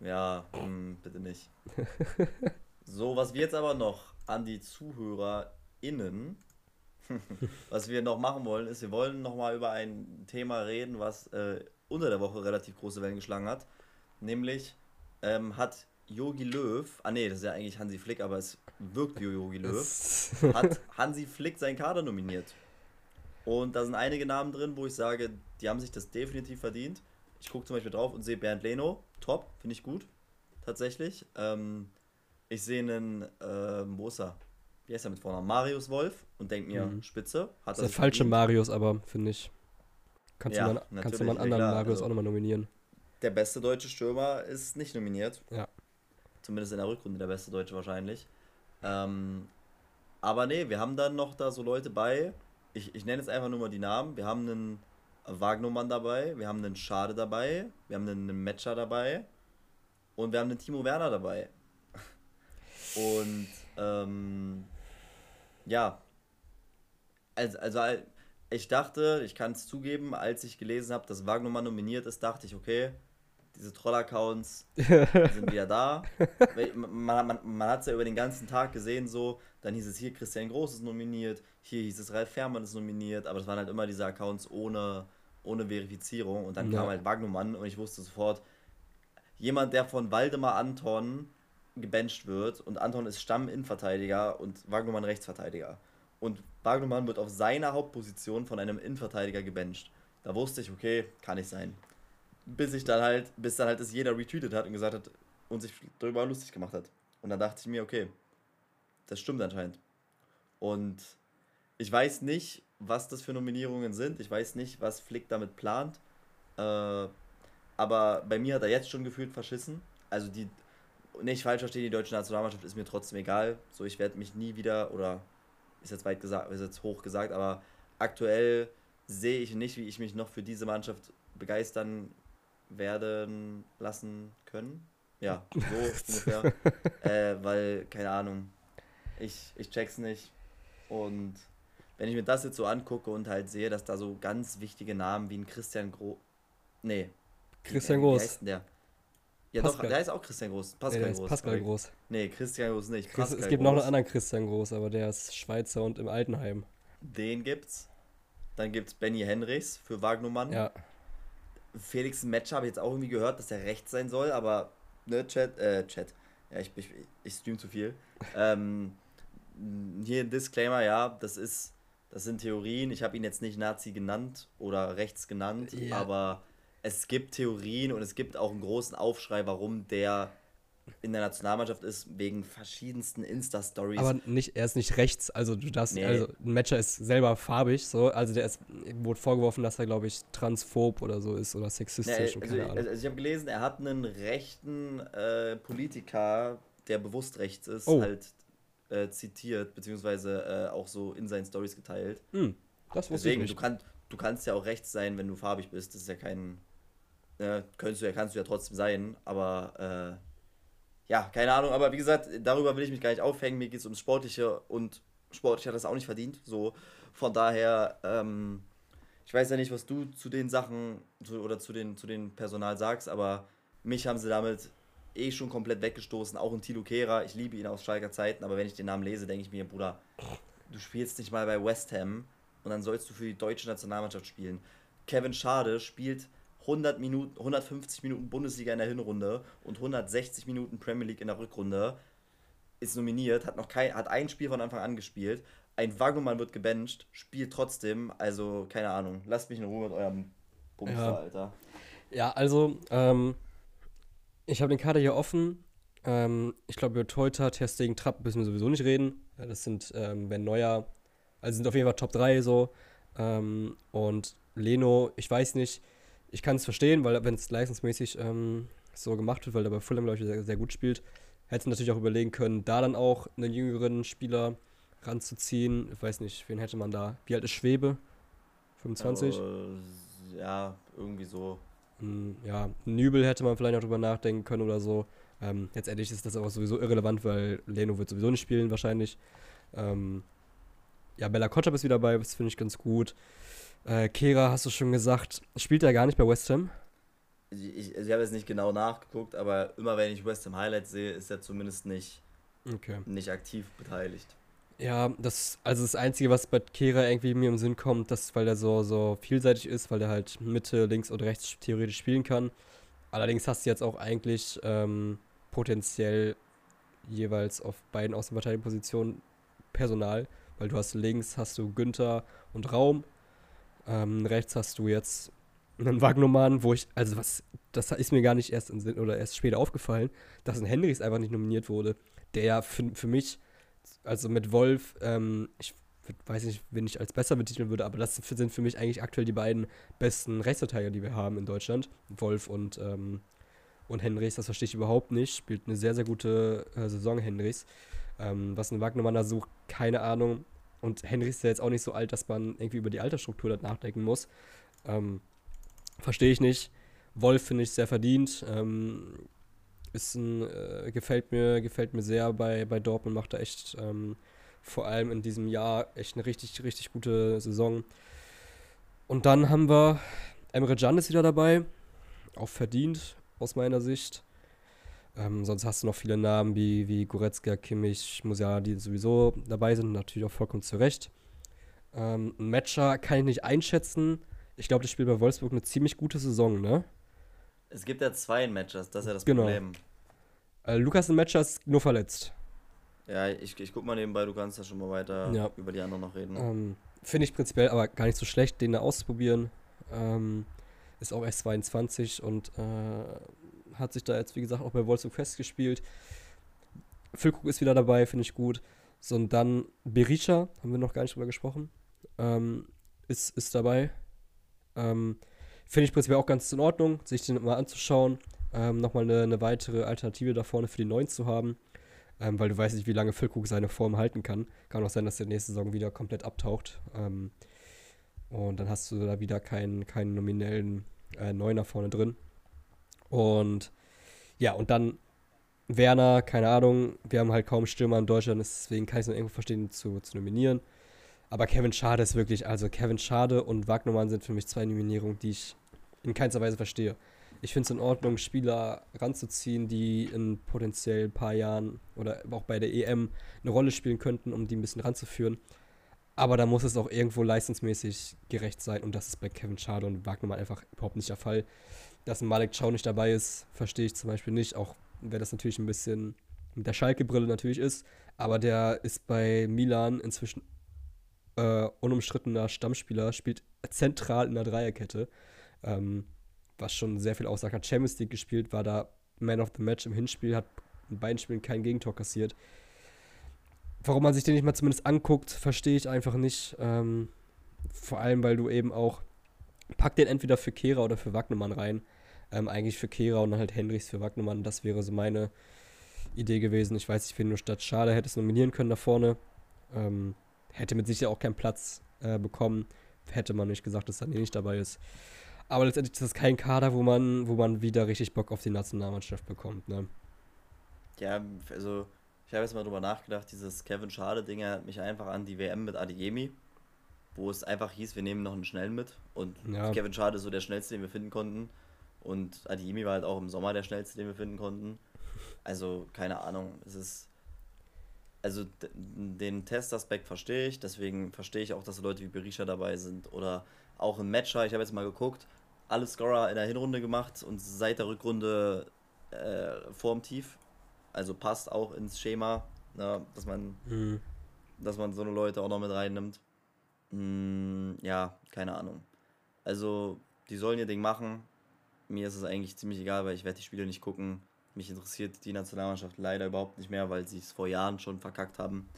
Ja, hm, bitte nicht. so, was wir jetzt aber noch an die ZuhörerInnen, was wir noch machen wollen, ist, wir wollen noch mal über ein Thema reden, was äh, unter der Woche relativ große Wellen geschlagen hat. Nämlich ähm, hat Yogi Löw, ah nee, das ist ja eigentlich Hansi Flick, aber es wirkt wie Yogi Löw, hat Hansi Flick seinen Kader nominiert. Und da sind einige Namen drin, wo ich sage, die haben sich das definitiv verdient. Ich gucke zum Beispiel drauf und sehe Bernd Leno, top, finde ich gut, tatsächlich. Ähm, ich sehe einen, wo ist er? Wie heißt er mit Vornamen? Marius Wolf und denke mir, Mhm. Spitze. Hat Das ist der falsche verdient. Marius, aber finde ich. Kannst, Ja, du mal, kannst du mal einen anderen klar, Marius also- auch nochmal nominieren? Der beste deutsche Stürmer ist nicht nominiert. Ja. Zumindest in der Rückrunde der beste Deutsche wahrscheinlich. Ähm, aber nee, wir haben dann noch da so Leute bei. Ich, ich nenne jetzt einfach nur mal die Namen. Wir haben einen Wagnumann dabei, wir haben einen Schade dabei, wir haben einen Metscher dabei und wir haben einen Timo Werner dabei. Und ähm, ja, also, also ich dachte, ich kann es zugeben, als ich gelesen habe, dass Wagnumann nominiert ist, dachte ich, okay, diese Troll-Accounts sind wieder da. Man, man, man hat es ja über den ganzen Tag gesehen, so. Dann hieß es hier, Christian Groß ist nominiert, hier hieß es, Ralf Fährmann ist nominiert, aber das waren halt immer diese Accounts ohne, ohne Verifizierung. Und dann Ja. kam halt Wagnumann und ich wusste sofort, jemand, der von Waldemar Anton gebencht wird und Anton ist Stamm-Innenverteidiger und Wagnumann Rechtsverteidiger. Und Wagnumann wird auf seiner Hauptposition von einem Innenverteidiger gebencht. Da wusste ich, okay, kann nicht sein bis ich dann halt, bis dann halt das jeder retweetet hat und gesagt hat und sich darüber lustig gemacht hat. Und dann dachte ich mir, okay, das stimmt anscheinend. Und ich weiß nicht, was das für Nominierungen sind. Ich weiß nicht, was Flick damit plant. Äh, aber bei mir hat er jetzt schon gefühlt verschissen. Also die, nicht falsch verstehen, die deutsche Nationalmannschaft ist mir trotzdem egal. So, ich werde mich nie wieder, oder ist jetzt weit gesagt, ist jetzt hoch gesagt, aber aktuell sehe ich nicht, wie ich mich noch für diese Mannschaft begeistern werden lassen können. Ja, so ungefähr. Äh, weil, keine Ahnung, ich, ich check's nicht. Und wenn ich mir das jetzt so angucke und halt sehe, dass da so ganz wichtige Namen wie ein Christian Groß. Nee. Christian wie, wie Groß. heißt denn der? Ja, Pascal. doch, der ist auch Christian Groß. Nee, Pascal ist Groß. Pascal. Groß. Nee, Christian Groß nicht. Chris, es gibt noch einen Groß. anderen Christian Groß, aber der ist Schweizer und im Altenheim. Den gibt's. Dann gibt's Benny Henrichs für Wagnumann. Ja. Felix Matcher habe ich jetzt auch irgendwie gehört, dass der rechts sein soll, aber ne, Chat, äh, Chat. Ja, ich, ich, ich stream zu viel. ähm, hier ein Disclaimer, ja, das ist, das sind Theorien. Ich habe ihn jetzt nicht Nazi genannt oder rechts genannt, Ja. aber es gibt Theorien und es gibt auch einen großen Aufschrei, warum der in der Nationalmannschaft ist, wegen verschiedensten Insta-Stories. Aber nicht, er ist nicht rechts, also du darfst, Nee. also ein Matcher ist selber farbig, so, also der ist, wurde vorgeworfen, dass er, glaube ich, transphob oder so ist oder sexistisch und also, keine Ahnung. also ich habe gelesen, er hat einen rechten äh, Politiker, der bewusst rechts ist, Oh. halt äh, zitiert, beziehungsweise äh, auch so in seinen Stories geteilt. Hm, das wusste Deswegen, ich du, nicht. kann, du kannst ja auch rechts sein, wenn du farbig bist. Das ist ja kein. Äh, könntest du ja, kannst du ja trotzdem sein, aber äh, ja, keine Ahnung, aber wie gesagt, darüber will ich mich gar nicht aufhängen. Mir geht es ums Sportliche und sportlich hat das auch nicht verdient. So, von daher, ähm, ich weiß ja nicht, was du zu den Sachen zu, oder zu den, zu den Personal sagst, aber mich haben sie damit eh schon komplett weggestoßen. Auch ein Tilo Kehrer, ich liebe ihn aus Schalker Zeiten, aber wenn ich den Namen lese, denke ich mir, Bruder, du spielst nicht mal bei West Ham und dann sollst du für die deutsche Nationalmannschaft spielen. Kevin Schade spielt 100 Minuten, 150 Minuten Bundesliga in der Hinrunde und 160 Minuten Premier League in der Rückrunde. Ist nominiert, hat noch kein, hat ein Spiel von Anfang an gespielt. Ein Wagnumann wird gebencht, spielt trotzdem. Also, keine Ahnung. Lasst mich in Ruhe mit eurem Bums Ja. Alter. Ja, also, ähm, ich habe den Kader hier offen. Ähm, ich glaube, über Teuter, Testing, Trapp müssen wir sowieso nicht reden. Ja, das sind, ähm, wenn Neuer, also sind auf jeden Fall Top 3 so. Ähm, und Leno, ich weiß nicht, ich kann es verstehen, weil wenn es leistungsmäßig ähm, so gemacht wird, weil er bei Fulham, glaube ich, sehr, sehr gut spielt, hätte natürlich auch überlegen können, da dann auch einen jüngeren Spieler ranzuziehen. Ich weiß nicht, wen hätte man da? Wie alt ist Schwebe? 25? Äh, ja, irgendwie so. Mm, Ja, Nübel hätte man vielleicht noch drüber nachdenken können oder so. Ähm, letztendlich ist das aber sowieso irrelevant, weil Leno wird sowieso nicht spielen wahrscheinlich. Ähm, ja, Bella Kotschap ist wieder dabei, das finde ich ganz gut. Äh, Kehra, hast du schon gesagt, spielt er gar nicht bei West Ham? Ich, ich, ich habe jetzt nicht genau nachgeguckt, aber immer wenn ich West Ham Highlights sehe, ist er zumindest nicht, Okay. nicht aktiv beteiligt. Ja, das, also das Einzige, was bei Kehra irgendwie mir im Sinn kommt, dass, weil er so, so vielseitig ist, weil er halt Mitte, links und rechts theoretisch spielen kann. Allerdings hast du jetzt auch eigentlich ähm, potenziell jeweils auf beiden Außenverteidigungspositionen Personal, weil du hast links hast du Günther und Raum, ähm, rechts hast du jetzt einen Wagnumann, wo ich, also was, das ist mir gar nicht erst im Sinn oder erst später aufgefallen, dass ein Henrys einfach nicht nominiert wurde, der ja für, für mich also mit Wolf, ähm, ich weiß nicht, wen ich als besser betiteln würde, aber das sind für mich eigentlich aktuell die beiden besten Rechtsverteidiger, die wir haben in Deutschland. Wolf und, ähm, und Henrys, das verstehe ich überhaupt nicht. Spielt eine sehr, sehr gute äh, Saison, Henrys. Ähm, was ein Wagnermann da sucht, keine Ahnung. Und Henrys ist ja jetzt auch nicht so alt, dass man irgendwie über die Altersstruktur da nachdenken muss. Ähm, verstehe ich nicht. Wolf finde ich sehr verdient. Ähm, ist ein, äh, gefällt mir, gefällt mir sehr bei, bei Dortmund, macht er echt ähm, vor allem in diesem Jahr echt eine richtig, richtig gute Saison. Und dann haben wir Emre Can ist wieder dabei, auch verdient aus meiner Sicht. Ähm, sonst hast du noch viele Namen wie, wie Goretzka, Kimmich, Musiala, die sowieso dabei sind, natürlich auch vollkommen zu Recht. Ähm, Matcher kann ich nicht einschätzen. Ich glaube, das spielt bei Wolfsburg eine ziemlich gute Saison, ne? Es gibt ja zwei Matches, das ist ja das Genau. Problem. Äh, Lukas ein Matcher ist nur verletzt. Ja, ich, ich guck mal nebenbei, du kannst ja schon mal weiter Ja. über die anderen noch reden. Ähm, Finde ich prinzipiell aber gar nicht so schlecht, den da auszuprobieren. Ähm, ist auch erst 22 und äh, hat sich da jetzt, wie gesagt, auch bei Wolfsburg festgespielt. Füllkrug ist wieder dabei, finde ich gut. So, und dann Berisha, haben wir noch gar nicht drüber gesprochen, ähm, ist, ist dabei. Ähm, finde ich prinzipiell auch ganz in Ordnung, sich den mal anzuschauen. Ähm, Nochmal eine, eine weitere Alternative da vorne für die Neuen zu haben. Ähm, weil du weißt nicht, wie lange Füllkrug seine Form halten kann. Kann auch sein, dass der nächste Saison wieder komplett abtaucht. Ähm, und dann hast du da wieder keinen, keinen nominellen äh, Neuner vorne drin. Und ja, und dann Werner, keine Ahnung, wir haben halt kaum Stürmer in Deutschland, deswegen kann ich es noch irgendwo verstehen, zu, zu nominieren. Aber Kevin Schade ist wirklich, also Kevin Schade und Wagnermann sind für mich zwei Nominierungen, die ich in keinster Weise verstehe. Ich finde es in Ordnung, Spieler ranzuziehen, die in potenziell ein paar Jahren oder auch bei der EM eine Rolle spielen könnten, um die ein bisschen ranzuführen. Aber da muss es auch irgendwo leistungsmäßig gerecht sein und das ist bei Kevin Schade und Wagnermann einfach überhaupt nicht der Fall. Dass ein Malek Chow nicht dabei ist, verstehe ich zum Beispiel nicht, auch wenn das natürlich ein bisschen mit der Schalke-Brille natürlich ist. Aber der ist bei Milan inzwischen äh, unumstrittener Stammspieler, spielt zentral in der Dreierkette. Ähm, was schon sehr viel aussagt. Hat Champions League gespielt, war da Man of the Match im Hinspiel, hat in beiden Spielen kein Gegentor kassiert. Warum man sich den nicht mal zumindest anguckt, verstehe ich einfach nicht. Ähm, vor allem, weil du eben auch, pack den entweder für Kehra oder für Wagnermann rein. Ähm, eigentlich für Kehra und dann halt Hendricks für Wagnermann. Das wäre so meine Idee gewesen. Ich weiß nicht, wen du statt Schade hättest nominieren können da vorne. Ähm, hätte mit Sicherheit auch keinen Platz äh, bekommen. Hätte man nicht gesagt, dass Sané nicht dabei ist. Aber letztendlich ist das kein Kader, wo man, wo man wieder richtig Bock auf die Nationalmannschaft bekommt. Ne? Ja, also ich habe jetzt mal drüber nachgedacht, dieses Kevin Schade-Ding erinnert mich einfach an die WM mit Adiemi, wo es einfach hieß, wir nehmen noch einen schnellen mit. Und Ja. Kevin Schade ist so der schnellste, den wir finden konnten. Und Adiemi war halt auch im Sommer der schnellste, den wir finden konnten. Also, keine Ahnung, es ist. Also, den Testaspekt verstehe ich, deswegen verstehe ich auch, dass Leute wie Berisha dabei sind. Oder auch ein Matcher, ich habe jetzt mal geguckt, alle Scorer in der Hinrunde gemacht und seit der Rückrunde äh, vorm Tief. Also passt auch ins Schema, ne, dass man Mhm. dass man so eine Leute auch noch mit reinnimmt. Mm, ja, keine Ahnung. Also, die sollen ihr Ding machen. Mir ist es eigentlich ziemlich egal, weil ich werde die Spiele nicht gucken. Mich interessiert die Nationalmannschaft leider überhaupt nicht mehr, weil sie es vor Jahren schon verkackt haben.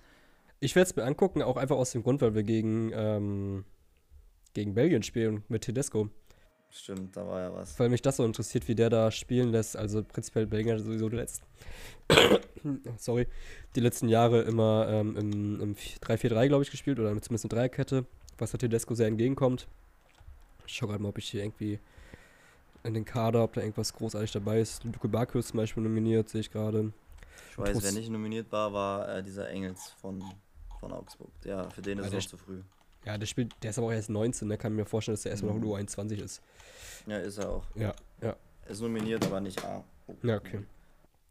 Ich werde es mir angucken, auch einfach aus dem Grund, weil wir gegen, ähm, gegen Belgien spielen mit Tedesco. Stimmt, da war ja was. Weil mich das so interessiert, wie der da spielen lässt. Also prinzipiell Belgien hat sowieso die letzten, sorry, die letzten Jahre immer ähm, im, im 3-4-3, glaube ich, gespielt oder zumindest eine Dreierkette, was der Tedesco sehr entgegenkommt. Ich schau gerade mal, ob ich hier irgendwie in den Kader, ob da irgendwas großartig dabei ist. Luke Baku ist zum Beispiel nominiert, sehe ich gerade. Ich weiß, Trost- wer nicht nominiert war, war äh, dieser Engels von, von Augsburg. Ja, für den ist es noch zu früh. Ja, der spielt, der ist aber auch erst 19, ne? Kann mir vorstellen, dass der erstmal Mhm. noch ein U21 ist. Ja, ist er auch. Ja, ja. Er ist nominiert, aber nicht A. Ja, okay.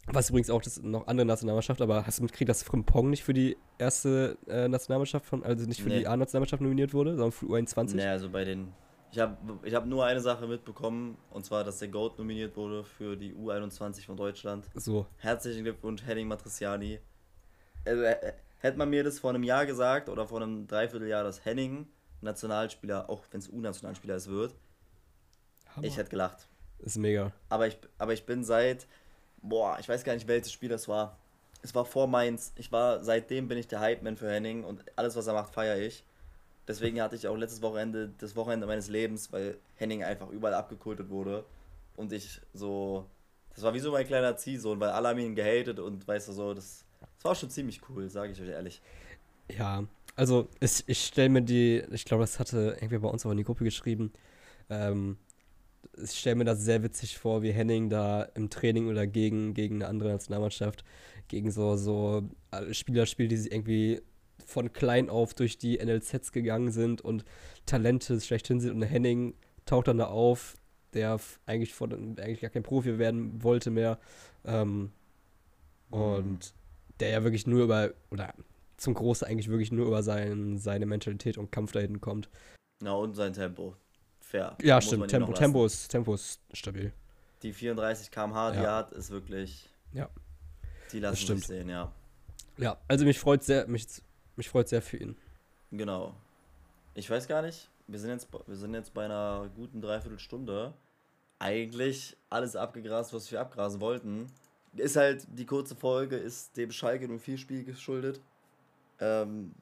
Was übrigens auch das noch andere Nationalmannschaft, aber hast du mitgekriegt, dass Frimpong nicht für die erste äh, Nationalmannschaft von, also nicht für Nee. die A-Nationalmannschaft nominiert wurde, sondern für U21? Nee, also bei den. Ich habe ich hab nur eine Sache mitbekommen, und zwar, dass der GOAT nominiert wurde für die U21 von Deutschland. So, Herzlichen Glückwunsch, Henning Matriciani. Also, äh, hätte man mir das vor einem Jahr gesagt oder vor einem Dreivierteljahr, dass Henning Nationalspieler, auch wenn es U-Nationalspieler ist, wird, Hammer. ich hätte gelacht. ist mega. Aber ich, aber ich bin seit, boah, ich weiß gar nicht, welches Spiel das war. Es war vor Mainz. Ich war, seitdem bin ich der Hype-Man für Henning und alles, was er macht, feiere ich. Deswegen hatte ich auch letztes Wochenende das Wochenende meines Lebens, weil Henning einfach überall abgekultet wurde. Und ich so, das war wie so mein kleiner Ziehsohn, weil alle haben ihn gehatet und weißt du so, das, das war schon ziemlich cool, sage ich euch ehrlich. Ja, also ich, ich stelle mir die, ich glaube, das hatte irgendwie bei uns auch in die Gruppe geschrieben. Ähm, ich stelle mir das sehr witzig vor, wie Henning da im Training oder gegen, gegen eine andere Nationalmannschaft, gegen so, so alle Spieler spielt, die sich irgendwie von klein auf durch die NLZs gegangen sind und Talente schlechthin sind und Henning taucht dann da auf, der eigentlich von eigentlich gar kein Profi werden wollte mehr. Ähm, und der ja wirklich nur über, oder zum Großteil eigentlich wirklich nur über sein, seine Mentalität und Kampf dahin kommt. Na und sein Tempo. Fair. Ja, Muss stimmt. Tempo. Tempo, ist, Tempo ist stabil. Die 34 km/h, die Ja. er hat, ist wirklich. Ja. Die lassen sich sehen, ja. Ja, also mich freut sehr, mich, mich freut sehr für ihn. Genau. Ich weiß gar nicht, wir sind jetzt, wir sind jetzt bei einer guten Dreiviertelstunde. Eigentlich alles abgegrast, was wir abgrasen wollten. Ist halt, die kurze Folge ist dem Schalke 04 Spiel geschuldet. Ähm,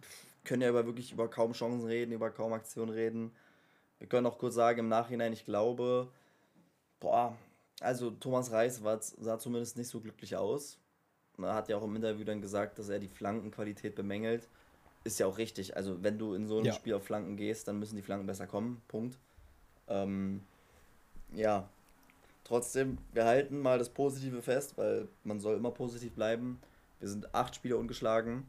können ja über wirklich über kaum Chancen reden, über kaum Aktionen reden. Wir können auch kurz sagen, im Nachhinein, ich glaube, boah, also Thomas Reis war, sah zumindest nicht so glücklich aus. Er hat ja auch im Interview dann gesagt, dass er die Flankenqualität bemängelt. Ist ja auch richtig. Also, wenn du in so einem Ja. Spiel auf Flanken gehst, dann müssen die Flanken besser kommen. Punkt. Ähm, ja. Trotzdem, wir halten mal das Positive fest, weil man soll immer positiv bleiben. Wir sind acht Spiele ungeschlagen.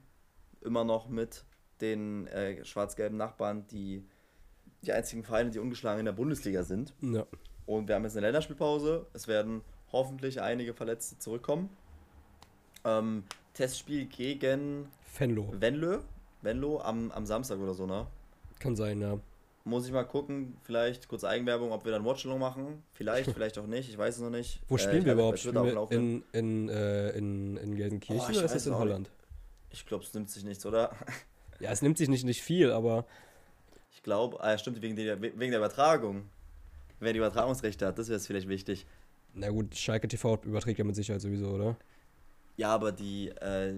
Immer noch mit den äh, schwarz-gelben Nachbarn, die die einzigen Vereine, die ungeschlagen in der Bundesliga sind. Ja. Und wir haben jetzt eine Länderspielpause. Es werden hoffentlich einige Verletzte zurückkommen. Ähm, Testspiel gegen Fenlo. Venlo. Venlo am, am Samstag oder so, ne? Kann sein, ja. Muss ich mal gucken, vielleicht kurze Eigenwerbung, ob wir dann Watchalong machen. Vielleicht, vielleicht auch nicht, ich weiß es noch nicht. Wo Äh, spielen wir überhaupt? Spielen wir in, in, äh, in, in Gelsenkirchen Oh, oder ist das in nicht. Holland? Ich glaube, es nimmt sich nichts, oder? Ja, es nimmt sich nicht, nicht viel, aber Ich glaube, ah, stimmt, wegen der, wegen der Übertragung. Wer die Übertragungsrechte hat, das wäre vielleicht wichtig. na gut, Schalke TV überträgt ja mit Sicherheit sowieso, oder? Ja, aber die, äh,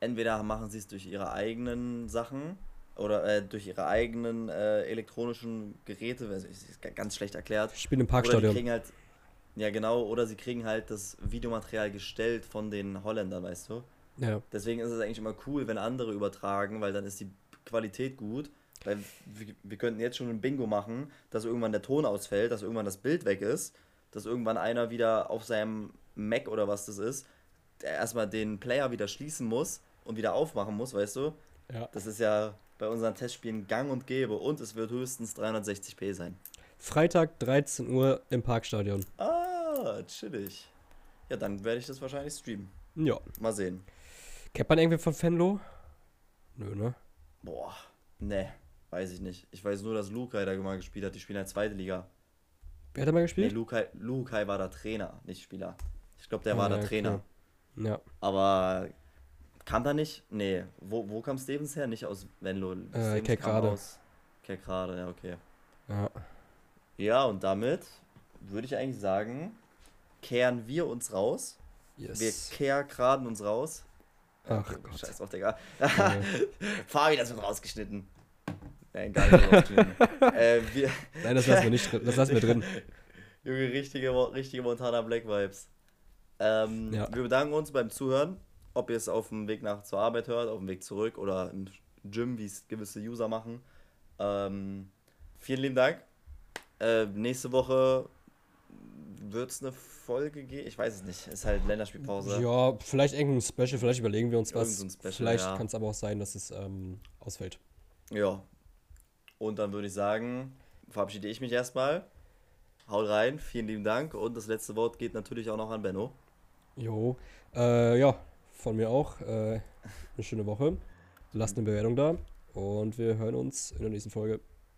entweder machen sie es durch ihre eigenen Sachen oder äh, durch ihre eigenen äh, elektronischen Geräte, also ist ganz schlecht erklärt. Spielen im Oder die Parkstadion. kriegen halt, ja genau, oder sie kriegen halt das Videomaterial gestellt von den Holländern, weißt du? Ja. Deswegen ist es eigentlich immer cool, wenn andere übertragen, weil dann ist die Qualität gut. Weil wir, wir könnten jetzt schon ein Bingo machen, dass irgendwann der Ton ausfällt, dass irgendwann das Bild weg ist, dass irgendwann einer wieder auf seinem Mac oder was das ist, der erstmal den Player wieder schließen muss und wieder aufmachen muss, weißt du? ja. Das ist ja bei unseren Testspielen gang und gäbe und es wird höchstens 360p sein. Freitag 13 Uhr im Parkstadion. Ah, chillig. Ja, dann werde ich das wahrscheinlich streamen. Ja. Mal sehen. Kennt man irgendwie von Fenlo? Nö, ne? Boah, ne, weiß ich nicht. Ich weiß nur, dass Lukai da mal gespielt hat. Die spielen halt zweite Liga. Wer hat da mal Nee, gespielt? Lukai, Lukai war der Trainer, nicht Spieler. Ich glaube, der Ah, war der ja, Trainer. okay. Ja. Aber kam da nicht? Nee. Wo, wo kam Stevens her? Nicht aus Venlo. Kam Kerkrade. aus Kerkrade, ja, okay. Ja. Ja, und damit würde ich eigentlich sagen, kehren wir uns raus. Yes. Wir kehrgraden uns raus. Ach Okay, Gott. Scheiß drauf, Digga. Nee. Fabi, das wird rausgeschnitten. Nein, gar nicht rausgeschnitten. äh, wir, Nein, das lassen wir nicht drin. Das lassen wir drin. Junge, richtige, richtige Montana Black Vibes. Ähm, Ja. Wir bedanken uns beim Zuhören. Ob ihr es auf dem Weg nach zur Arbeit hört, auf dem Weg zurück oder im Gym, wie es gewisse User machen. Ähm, vielen lieben Dank. Äh, nächste Woche wird es eine Folge geben. Ich weiß es nicht. Ist halt Länderspielpause. Ja, vielleicht irgendein Special, vielleicht überlegen wir uns was. Special, vielleicht ja. kann es aber auch sein, dass es ähm, ausfällt. Ja. Und dann würde ich sagen, verabschiede ich mich erstmal. Haut rein, vielen lieben Dank. Und das letzte Wort geht natürlich auch noch an Benno. Jo. Äh, ja, von mir auch. Äh, eine schöne Woche. Lasst eine Bewertung da. Und wir hören uns in der nächsten Folge.